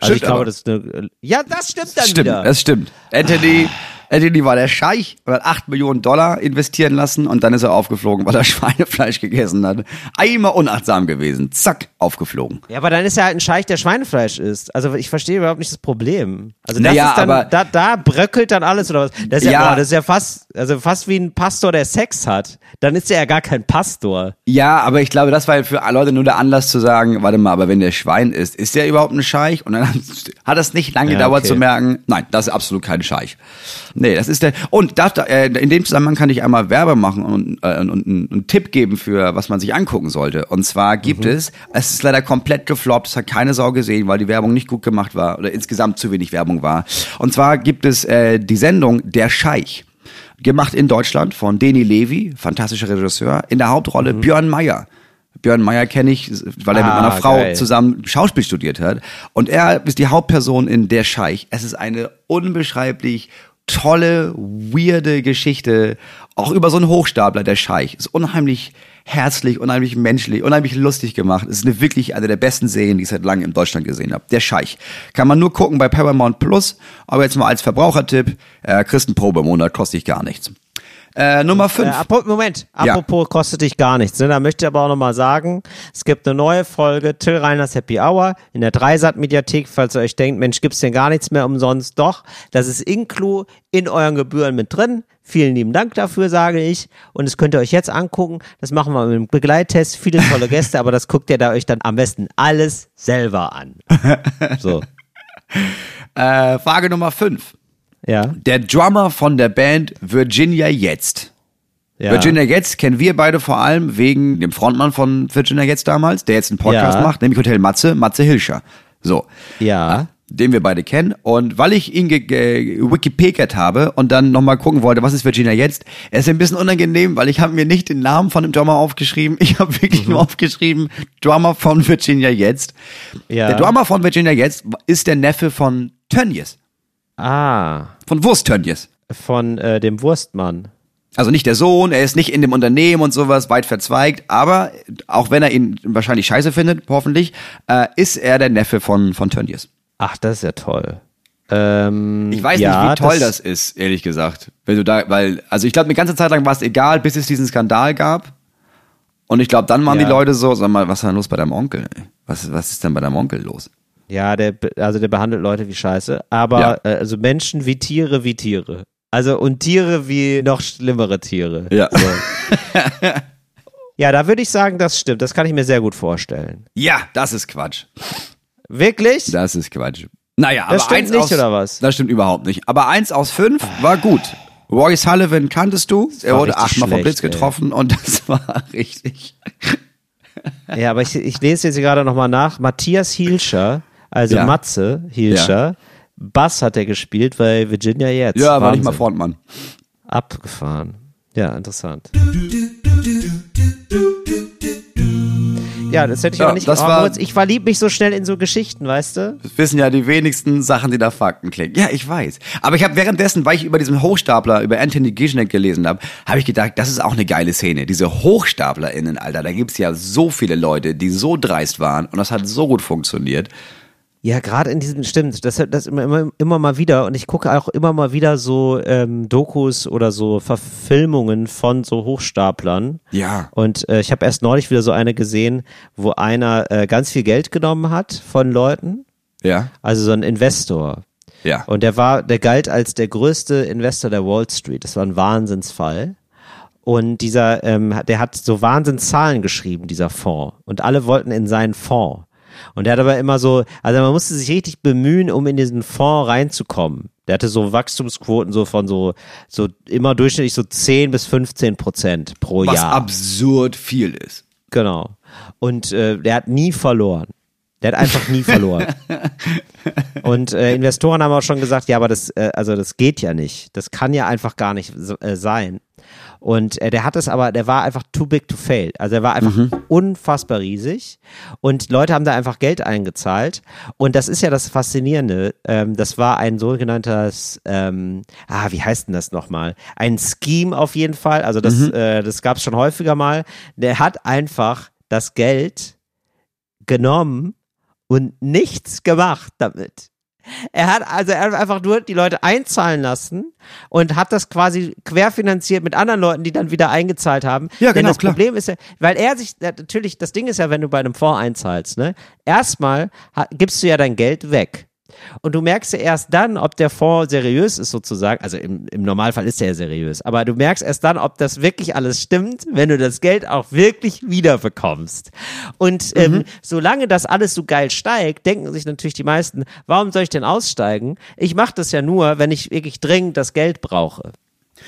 Also ich glaube, das ist eine, ja, das stimmt dann stimmt, wieder. das stimmt. Anthony, Anthony war der Scheich und hat 8 Millionen Dollar investieren lassen und dann ist er aufgeflogen, weil er Schweinefleisch gegessen hat. Einmal unachtsam gewesen. Zack, aufgeflogen. Ja, aber dann ist er halt ein Scheich, der Schweinefleisch isst. Also ich verstehe überhaupt nicht das Problem. Also das Naja, ist dann, aber- da, da bröckelt dann alles oder was. Das ist ja, Ja. boah, das ist ja fast, also fast wie ein Pastor, der Sex hat. Dann ist er ja gar kein Pastor. Ja, aber ich glaube, das war für Leute nur der Anlass zu sagen, warte mal, aber wenn der Schwein ist, ist der überhaupt ein Scheich? Und dann hat es nicht lange Ja, gedauert okay. zu merken, nein, das ist absolut kein Scheich. Nee, das ist der. Und da, äh, in dem Zusammenhang kann ich einmal Werbe machen und, äh, und, und einen Tipp geben für, was man sich angucken sollte. Und zwar gibt Mhm. es, es ist leider komplett gefloppt, es hat keine Sau gesehen, weil die Werbung nicht gut gemacht war oder insgesamt zu wenig Werbung war. Und zwar gibt es äh, die Sendung Der Scheich. Gemacht in Deutschland von Deni Levy, fantastischer Regisseur. In der Hauptrolle Björn Meyer. Björn Meyer kenne ich, weil er mit Ah, meiner Frau geil. zusammen Schauspiel studiert hat. Und er ist die Hauptperson in Der Scheich. Es ist eine unbeschreiblich tolle, weirde Geschichte. Auch über so einen Hochstapler, der Scheich. Ist unheimlich herzlich, unheimlich menschlich, unheimlich lustig gemacht. Ist eine wirklich eine der besten Serien, die ich seit langem in Deutschland gesehen habe. Der Scheich. Kann man nur gucken bei Paramount Plus. Aber jetzt mal als Verbrauchertipp. Äh, kriegst einen Probe im Monat, kostet dich gar nichts. Äh, Nummer 5. Äh, Moment, Ja. apropos kostet dich gar nichts. Ne? Da möchte ich aber auch nochmal sagen, es gibt eine neue Folge Till Reiners Happy Hour in der Dreisat-Mediathek, falls ihr euch denkt, Mensch, gibt's denn gar nichts mehr umsonst? Doch, das ist Inclu in euren Gebühren mit drin. Vielen lieben Dank dafür, sage ich. Und das könnt ihr euch jetzt angucken. Das machen wir mit einem Begleittest, viele tolle Gäste, aber das guckt ihr da euch dann am besten alles selber an. So, Äh, Frage Nummer 5. ja. Der Drummer von der Band Virginia Jetzt. ja. Virginia Jetzt kennen wir beide vor allem wegen dem Frontmann von Virginia Jetzt damals, der jetzt einen Podcast Ja. macht, nämlich Hotel Matze, Matze Hilscher. So. Ja. den wir beide kennen. Und weil ich ihn wikipediert habe und dann nochmal gucken wollte, was ist Virginia jetzt, er ist ein bisschen unangenehm, weil ich habe mir nicht den Namen von dem Drummer aufgeschrieben. Ich habe wirklich mhm. nur aufgeschrieben, Drummer von Virginia jetzt. Ja. Der Drummer von Virginia jetzt ist der Neffe von Tönnies. Ah. Von Wurst Tönnies. Von äh, dem Wurstmann. Also nicht der Sohn, er ist nicht in dem Unternehmen und sowas weit verzweigt, aber auch wenn er ihn wahrscheinlich scheiße findet, hoffentlich, äh, ist er der Neffe von, von Tönnies. Ach, das ist ja toll. Ähm, ich weiß ja, nicht, wie toll das, das, ist, ehrlich gesagt. Wenn du da, weil, also ich glaube, eine ganze Zeit lang war es egal, bis es diesen Skandal gab. Und ich glaube, dann waren ja. die Leute so, sag mal, was ist denn los bei deinem Onkel? Was, was ist denn bei deinem Onkel los? Ja, der, also der behandelt Leute wie Scheiße, aber ja. äh, also Menschen wie Tiere wie Tiere. Also und Tiere wie noch schlimmere Tiere. Ja. So. ja, da würde ich sagen, das stimmt. Das kann ich mir sehr gut vorstellen. Ja, das ist Quatsch. Wirklich? Das ist Quatsch. Naja, das aber eins nicht, aus, oder was? Das stimmt überhaupt nicht. Aber eins aus fünf war gut. Roy Sullivan kanntest du? Er wurde achtmal vom Blitz getroffen ey. und das war richtig. Ja, aber ich, ich lese jetzt gerade nochmal nach. Matthias Hielscher, also ja. Matze Hielscher, ja. Bass hat er gespielt bei Virginia jetzt. Ja, Wahnsinn. war nicht mal Frontmann. Abgefahren. Ja, interessant. Ja, das hätte ich ja, aber nicht das war, Ich verliebe mich so schnell in so Geschichten, weißt du? Das wissen ja die wenigsten Sachen, die da Fakten klingen. Ja, ich weiß. Aber ich habe währenddessen, weil ich über diesen Hochstapler, über Anthony Gischneck gelesen habe, habe ich gedacht, das ist auch eine geile Szene. Diese HochstaplerInnen, Alter, da gibt's ja so viele Leute, die so dreist waren und das hat so gut funktioniert. Ja, gerade in diesem, stimmt, das, das immer, immer, immer mal wieder und ich gucke auch immer mal wieder so ähm, Dokus oder so Verfilmungen von so Hochstaplern. Ja. Und äh, ich habe erst neulich wieder so eine gesehen, wo einer äh, ganz viel Geld genommen hat von Leuten. Ja. Also so ein Investor. Ja. Und der war, der galt als der größte Investor der Wall Street. Das war ein Wahnsinnsfall. Und dieser, ähm, der hat so Wahnsinnszahlen geschrieben, dieser Fonds. Und alle wollten in seinen Fonds. Und der hat aber immer so, also man musste sich richtig bemühen, um in diesen Fonds reinzukommen. Der hatte so Wachstumsquoten so von so, so immer durchschnittlich so 10 bis 15 Prozent pro Was Jahr. Was absurd viel ist. Genau. Und äh, der hat nie verloren. Der hat einfach nie verloren. Und äh, Investoren haben auch schon gesagt, ja, aber das, äh, also das geht ja nicht. Das kann ja einfach gar nicht äh, sein. Und äh, der hat es aber, der war einfach too big to fail. Also er war einfach mhm. unfassbar riesig. Und Leute haben da einfach Geld eingezahlt. Und das ist ja das Faszinierende. Ähm, das war ein sogenanntes, ähm, ah, wie heißt denn das nochmal? Ein Scheme auf jeden Fall. Also das, mhm. äh, das gab es schon häufiger mal. Der hat einfach das Geld genommen und nichts gemacht damit. Er hat also er hat einfach nur die Leute einzahlen lassen und hat das quasi querfinanziert mit anderen Leuten, die dann wieder eingezahlt haben. Ja, genau, Denn das klar. Problem ist ja, weil er sich natürlich das Ding ist ja, wenn du bei einem Fonds einzahlst, ne? Erstmal gibst du ja dein Geld weg. Und du merkst ja erst dann, ob der Fonds seriös ist sozusagen. Also im, im Normalfall ist er ja seriös. Aber du merkst erst dann, ob das wirklich alles stimmt, wenn du das Geld auch wirklich wiederbekommst. Und ähm, mhm. solange das alles so geil steigt, denken sich natürlich die meisten, warum soll ich denn aussteigen? Ich mache das ja nur, wenn ich wirklich dringend das Geld brauche.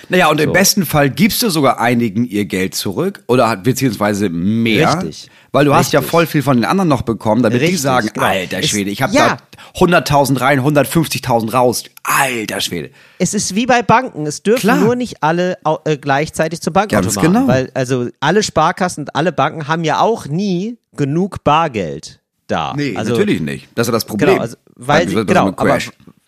Naja, und so. im besten Fall gibst du sogar einigen ihr Geld zurück oder beziehungsweise mehr. Richtig. Weil du Richtig. hast ja voll viel von den anderen noch bekommen, damit Richtig, die sagen, genau. alter Schwede, ich habe ja. da 100.000 rein, 150.000 raus. Alter Schwede. Es ist wie bei Banken. Es dürfen Klar. nur nicht alle äh, gleichzeitig zum Bankautomaten. Ganz genau. Weil also alle Sparkassen und alle Banken haben ja auch nie genug Bargeld da. Nee, also, natürlich nicht. Das ist das Problem. Genau, also, weil sie, genau, aber,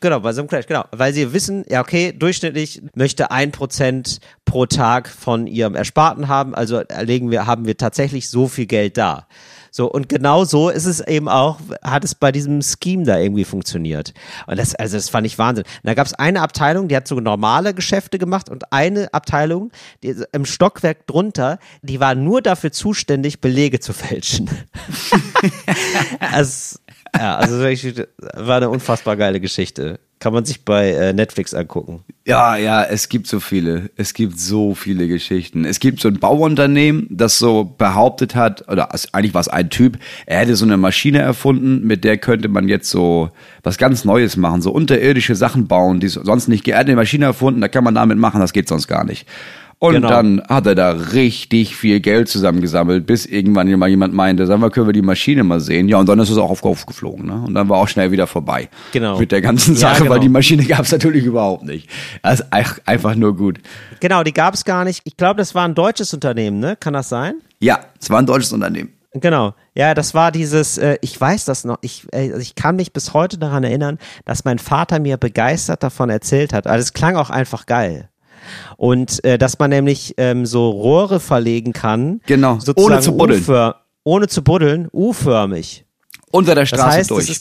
genau, bei so einem Crash, genau, weil sie wissen, ja okay, durchschnittlich möchte ein Prozent pro Tag von ihrem Ersparten haben, also erlegen wir, haben wir tatsächlich so viel Geld da. So, und genau so ist es eben auch, hat es bei diesem Scheme da irgendwie funktioniert. Und das, also das fand ich Wahnsinn. Und da gab es eine Abteilung, die hat so normale Geschäfte gemacht und eine Abteilung, die im Stockwerk drunter, die war nur dafür zuständig, Belege zu fälschen. also, ja, also war eine unfassbar geile Geschichte. Kann man sich bei äh, Netflix angucken. Ja, ja, es gibt so viele. Es gibt so viele Geschichten. Es gibt so ein Bauunternehmen, das so behauptet hat, oder eigentlich war es ein Typ, er hätte so eine Maschine erfunden, mit der könnte man jetzt so was ganz Neues machen, so unterirdische Sachen bauen, die sonst nicht. Er eine Maschine erfunden, da kann man damit machen, das geht sonst gar nicht. Und Genau. dann hat er da richtig viel Geld zusammengesammelt, bis irgendwann mal jemand meinte, sagen wir, können wir die Maschine mal sehen? Ja, und dann ist es auch auf Kopf geflogen. Ne? Und dann war auch schnell wieder vorbei. Genau. Mit der ganzen Ja, Sache, genau. weil die Maschine gab es natürlich überhaupt nicht. Das ist einfach nur gut. Genau, die gab es gar nicht. Ich glaube, das war ein deutsches Unternehmen, ne? Kann das sein? Ja, es war ein deutsches Unternehmen. Genau. Ja, das war dieses, äh, ich weiß das noch, ich, äh, also ich kann mich bis heute daran erinnern, dass mein Vater mir begeistert davon erzählt hat. Also es klang auch einfach geil. Und äh, dass man nämlich ähm, so Rohre verlegen kann. Genau, ohne zu buddeln. Ohne zu buddeln, U-förmig. Unter der Das Straße heißt, durch.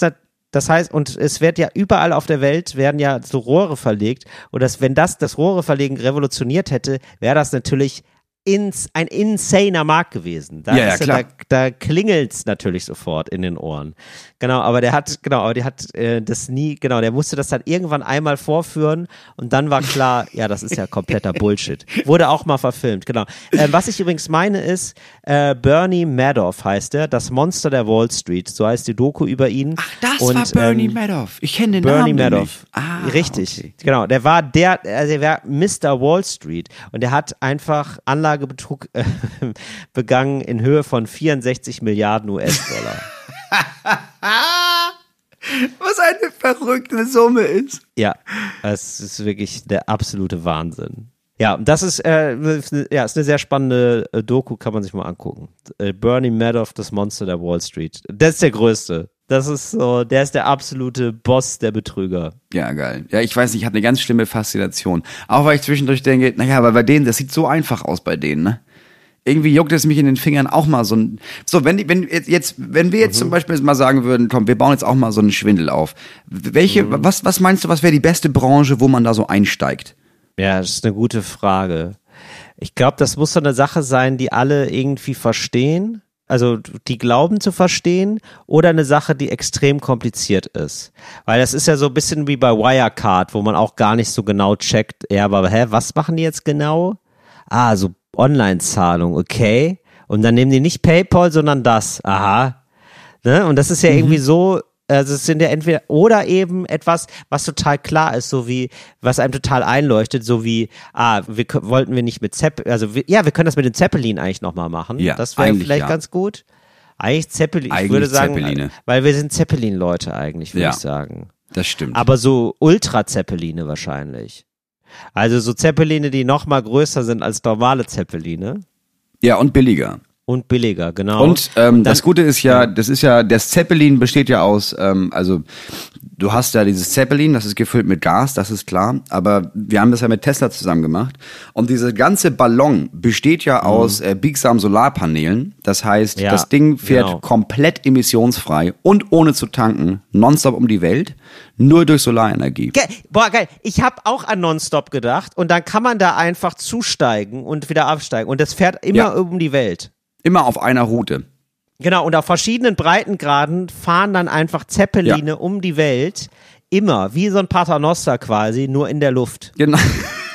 das heißt, und es wird ja überall auf der Welt werden ja so Rohre verlegt. Und das, wenn das das Rohre verlegen revolutioniert hätte, wäre das natürlich ins, ein insaner Markt gewesen. Da, Ja, ja, klar. da, da klingelt's natürlich sofort in den Ohren. Genau, aber der hat, genau, aber der hat äh, das nie, genau, der musste das dann irgendwann einmal vorführen und dann war klar, ja, das ist ja kompletter Bullshit. Wurde auch mal verfilmt, genau. Ähm, was ich übrigens meine ist, äh, Bernie Madoff heißt er, das Monster der Wall Street, so heißt die Doku über ihn. Ach, das und, war Bernie ähm, Madoff. Ich kenne den Bernie Namen Madoff. Ah, Richtig, okay. genau. Der war der, also der war Mr. Wall Street und der hat einfach Anlagebetrug äh, begangen in Höhe von 64 Milliarden US-Dollar. Was eine verrückte Summe ist. ja, es ist wirklich der absolute Wahnsinn. Ja, das ist, äh, ja, ist eine sehr spannende äh, Doku, kann man sich mal angucken. Äh, Bernie Madoff, das Monster der Wall Street. Der ist der Größte. Das ist so, der ist der absolute Boss der Betrüger. Ja, geil. Ja, ich weiß nicht, hat eine ganz schlimme Faszination. Auch weil ich zwischendurch denke, naja, aber bei denen, das sieht so einfach aus bei denen, ne? Irgendwie juckt es mich in den Fingern auch mal so ein, so, wenn, die- wenn jetzt- wenn wir jetzt zum Beispiel mal sagen würden, komm, wir bauen jetzt auch mal so einen Schwindel auf. Welche, was, was meinst du, was wäre die beste Branche, wo man da so einsteigt? Ja, das ist eine gute Frage. Ich glaube, das muss so eine Sache sein, die alle irgendwie verstehen, also die glauben zu verstehen, oder eine Sache, die extrem kompliziert ist. Weil das ist ja so ein bisschen wie bei Wirecard, wo man auch gar nicht so genau checkt, ja, aber hä, was machen die jetzt genau? Ah, so Online-Zahlung, okay. Und dann nehmen die nicht PayPal, sondern das. Aha. Ne? Und das ist ja irgendwie so, also es sind ja entweder oder eben etwas, was total klar ist, so wie, was einem total einleuchtet, so wie, ah, wir wollten wir nicht mit Zeppelin, also wir, ja, wir können das mit den Zeppelin eigentlich nochmal machen. Ja, das wäre vielleicht ja. ganz gut. Eigentlich Zeppelin, ich Eigentlich würde sagen, Zeppeline. weil wir sind Zeppelin-Leute eigentlich, würde Ja. ich sagen. Das stimmt. Aber so Ultra-Zeppeline wahrscheinlich. Also so Zeppeline, die noch mal größer sind als normale Zeppeline ja, und billiger. Und billiger, genau. Und ähm, Dann- das Gute ist ja, das ist ja, das Zeppelin besteht ja aus, ähm, also du hast ja dieses Zeppelin, das ist gefüllt mit Gas, das ist klar, aber wir haben das ja mit Tesla zusammen gemacht und dieser ganze Ballon besteht ja aus äh, biegsamen Solarpanelen, das heißt, Mhm. Ja, das Ding fährt genau. komplett emissionsfrei und ohne zu tanken, nonstop um die Welt, nur durch Solarenergie. Ge Boah, geil. Ich habe auch an Nonstop gedacht und dann kann man da einfach zusteigen und wieder absteigen und das fährt immer Ja. um die Welt. Immer auf einer Route. Genau, und auf verschiedenen Breitengraden fahren dann einfach Zeppeline Ja. um die Welt. Immer, wie so ein Paternoster quasi, nur in der Luft. Genau.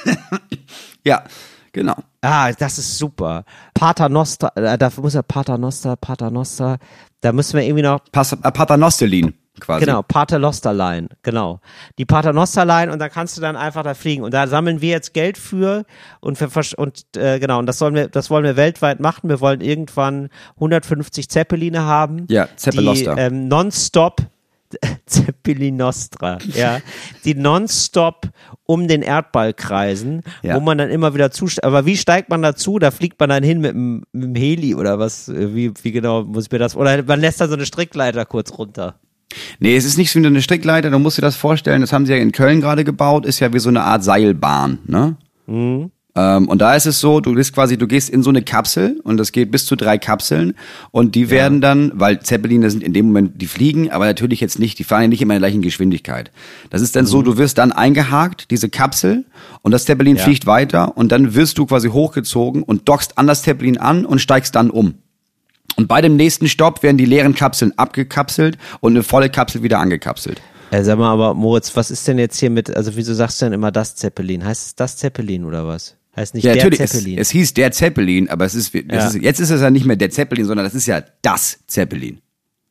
ja, genau. Ah, das ist super. Paternoster, äh, da muss ja Paternoster, Paternoster, da müssen wir irgendwie noch Pas äh, Paternosterlin quasi. Genau, Paternosterline, genau. Die Paternosterline und da kannst du dann einfach da fliegen und da sammeln wir jetzt Geld für und für, und äh, genau und das sollen wir das wollen wir weltweit machen. Wir wollen irgendwann 150 Zeppeline haben. Ja, die Zeppeloster. ähm, nonstop Zeppelinostra, ja, die nonstop um den Erdball kreisen, Ja. wo man dann immer wieder zusteigt. Aber wie steigt man dazu? Da fliegt man dann hin mit dem, mit dem Heli oder was? Äh, Wie, wie genau muss ich mir das? Oder man lässt dann so eine Strickleiter kurz runter. Nee, es ist nicht so wie eine Strickleiter, du musst dir das vorstellen, das haben sie ja in Köln gerade gebaut, ist ja wie so eine Art Seilbahn, ne? Ähm, und da ist es so, du bist quasi, du gehst in so eine Kapsel und das geht bis zu drei Kapseln und die werden dann, weil Zeppeline sind in dem Moment, die fliegen, aber natürlich jetzt nicht, die fahren ja nicht immer in der gleichen Geschwindigkeit. Das ist dann so, du wirst dann eingehakt, diese Kapsel, und das Zeppelin Ja. fliegt weiter und dann wirst du quasi hochgezogen und dockst an das Zeppelin an und steigst dann um. Und bei dem nächsten Stopp werden die leeren Kapseln abgekapselt und eine volle Kapsel wieder angekapselt. Äh, sag mal, aber Moritz, was ist denn jetzt hier mit, also wieso sagst du denn immer das Zeppelin? Heißt es das Zeppelin oder was? Heißt nicht Ja, der natürlich, es, Zeppelin? es hieß der Zeppelin, aber es ist, es Ja. ist, jetzt ist es ja nicht mehr der Zeppelin, sondern das ist ja das Zeppelin.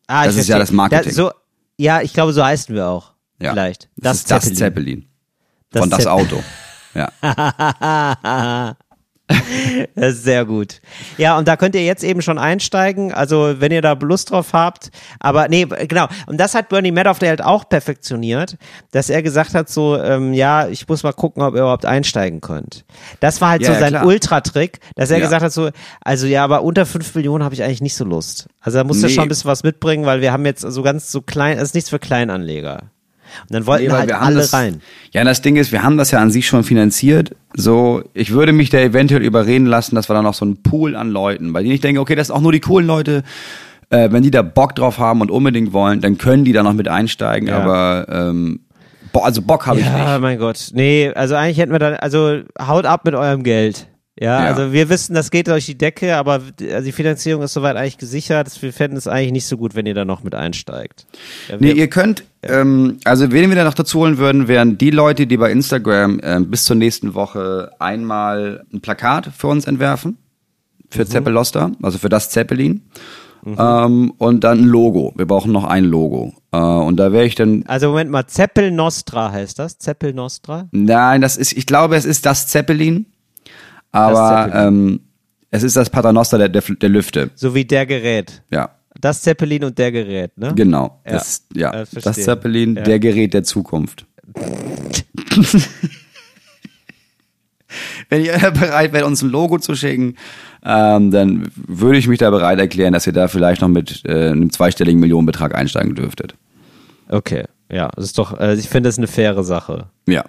ah, das ist ja verstehe. das Marketing. Da, so, ja, ich glaube, so heißen wir auch. Ja. Vielleicht. Das, ist das Zeppelin. Das Von das Zepp- Auto. Ja. Das ist sehr gut. Ja, und da könnt ihr jetzt eben schon einsteigen, also wenn ihr da Lust drauf habt. Aber nee, genau. Und das hat Bernie Madoff der halt auch perfektioniert, dass er gesagt hat so, ähm, ja, ich muss mal gucken, ob ihr überhaupt einsteigen könnt. Das war halt Ja, so sein. Ultratrick, dass er Ja. gesagt hat so, also ja, aber unter fünf Millionen habe ich eigentlich nicht so Lust. Also da muss er Nee. schon ein bisschen was mitbringen, weil wir haben jetzt so ganz so klein, das ist nichts für Kleinanleger. Und dann wollten Nee, halt alle das, rein. Ja, das Ding ist, wir haben das ja an sich schon finanziert. So, ich würde mich da eventuell überreden lassen, dass wir da noch so einen Pool an Leuten, bei denen ich denke, okay, das sind auch nur die coolen Leute. Äh, wenn die da Bock drauf haben und unbedingt wollen, dann können die da noch mit einsteigen. Ja. Aber ähm, bo also Bock habe ich Ja, nicht. mein Gott. Nee, also eigentlich hätten wir dann, also haut ab mit eurem Geld. Ja, Ja. also wir wissen, das geht durch die Decke, aber also die Finanzierung ist soweit eigentlich gesichert. Wir fänden es eigentlich nicht so gut, wenn ihr da noch mit einsteigt. Ja, Nee, ihr könnt, ähm, also wen wir da noch dazu holen würden, wären die Leute, die bei Instagram ähm, bis zur nächsten Woche einmal ein Plakat für uns entwerfen. Für Mhm. Zeppeloster, also für das Zeppelin. Ähm, und dann ein Logo. Wir brauchen noch ein Logo. Äh, und da wäre ich dann. also Moment mal, Zeppel Nostra heißt das? Zeppel Nostra? Nein, das ist, ich glaube, es ist das Zeppelin. Aber ähm, es ist das Paternoster der, der, der Lüfte. So wie der Gerät. Ja. Das Zeppelin und der Gerät, ne? Genau. Ja. Das, ja. Äh, das verstehe. Zeppelin, Ja. der Gerät der Zukunft. Wenn ihr bereit wärt, uns ein Logo zu schicken, ähm, dann würde ich mich da bereit erklären, dass ihr da vielleicht noch mit äh, einem zweistelligen Millionenbetrag einsteigen dürftet. Okay, ja, das ist doch, also ich finde das eine faire Sache. Ja,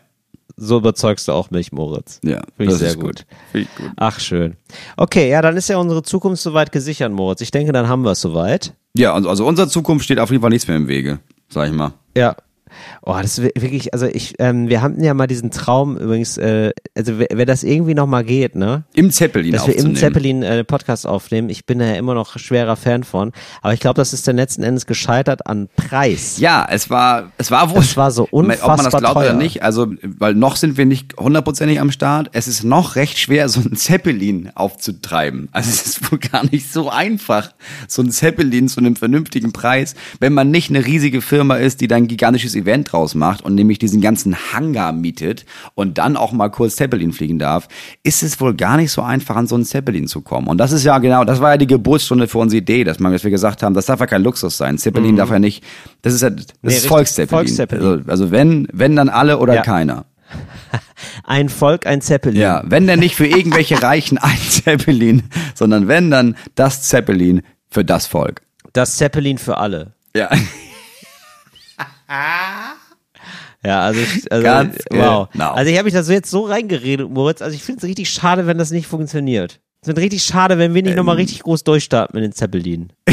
So überzeugst du auch mich, Moritz. ja. Finde ich sehr ist gut. Finde ich gut. Ach, schön. Okay, ja, dann ist ja unsere Zukunft soweit gesichert, Moritz. Ich denke, dann haben wir es soweit. Ja, also, also unserer Zukunft steht auf jeden Fall nichts mehr im Wege, sag ich mal. Ja. Oh, das ist wi- wirklich, also ich, ähm, wir hatten ja mal diesen Traum übrigens, äh, also wenn das irgendwie nochmal geht, ne? Im Zeppelin Dass wir im Zeppelin äh, Podcast aufnehmen. Ich bin da ja immer noch schwerer Fan von. Aber ich glaube, das ist dann letzten Endes gescheitert an Preis. Ja, es war, es war wohl. Es war so Ob man das unfassbar glaubt teuer. oder nicht, also, weil noch sind wir nicht hundertprozentig am Start. Es ist noch recht schwer, so einen Zeppelin aufzutreiben. Also es ist wohl gar nicht so einfach, so einen Zeppelin zu einem vernünftigen Preis, wenn man nicht eine riesige Firma ist, die dann gigantisches Event draus macht und nämlich diesen ganzen Hangar mietet und dann auch mal kurz Zeppelin fliegen darf, ist es wohl gar nicht so einfach, an so einen Zeppelin zu kommen. Und das ist ja genau, das war ja die Geburtsstunde für unsere Idee, dass, man, dass wir gesagt haben, das darf ja kein Luxus sein. Zeppelin darf ja nicht, das ist ja, das Mhm. Nee, ist Volkszeppelin. Volkszeppelin. Also, also wenn, wenn dann alle oder Ja. keiner. Ein Volk, ein Zeppelin. Ja, wenn dann nicht für irgendwelche Reichen ein Zeppelin, sondern wenn dann das Zeppelin für das Volk. Das Zeppelin für alle. Ja. Ja, also, ich- also Ganz wow. genau. Also ich habe mich da so jetzt so reingeredet, Moritz. Also ich finde es richtig schade, wenn das nicht funktioniert. Es wird richtig schade, wenn wir nicht nochmal richtig groß durchstarten mit den Zeppelin.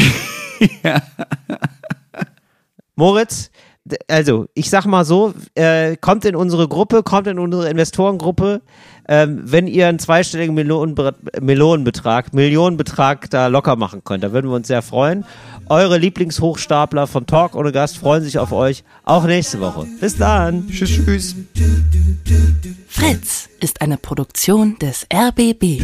Moritz, d- also ich sag mal so, äh, kommt in unsere Gruppe, kommt in unsere Investorengruppe, ähm, wenn ihr einen zweistelligen Millionenbe Millionenbetrag, Millionenbetrag da locker machen könnt, da würden wir uns sehr freuen. Eure Lieblingshochstapler von Talk ohne Gast freuen sich auf euch, auch nächste Woche. Bis dann. Tschüss, tschüss. Fritz ist eine Produktion des RBB.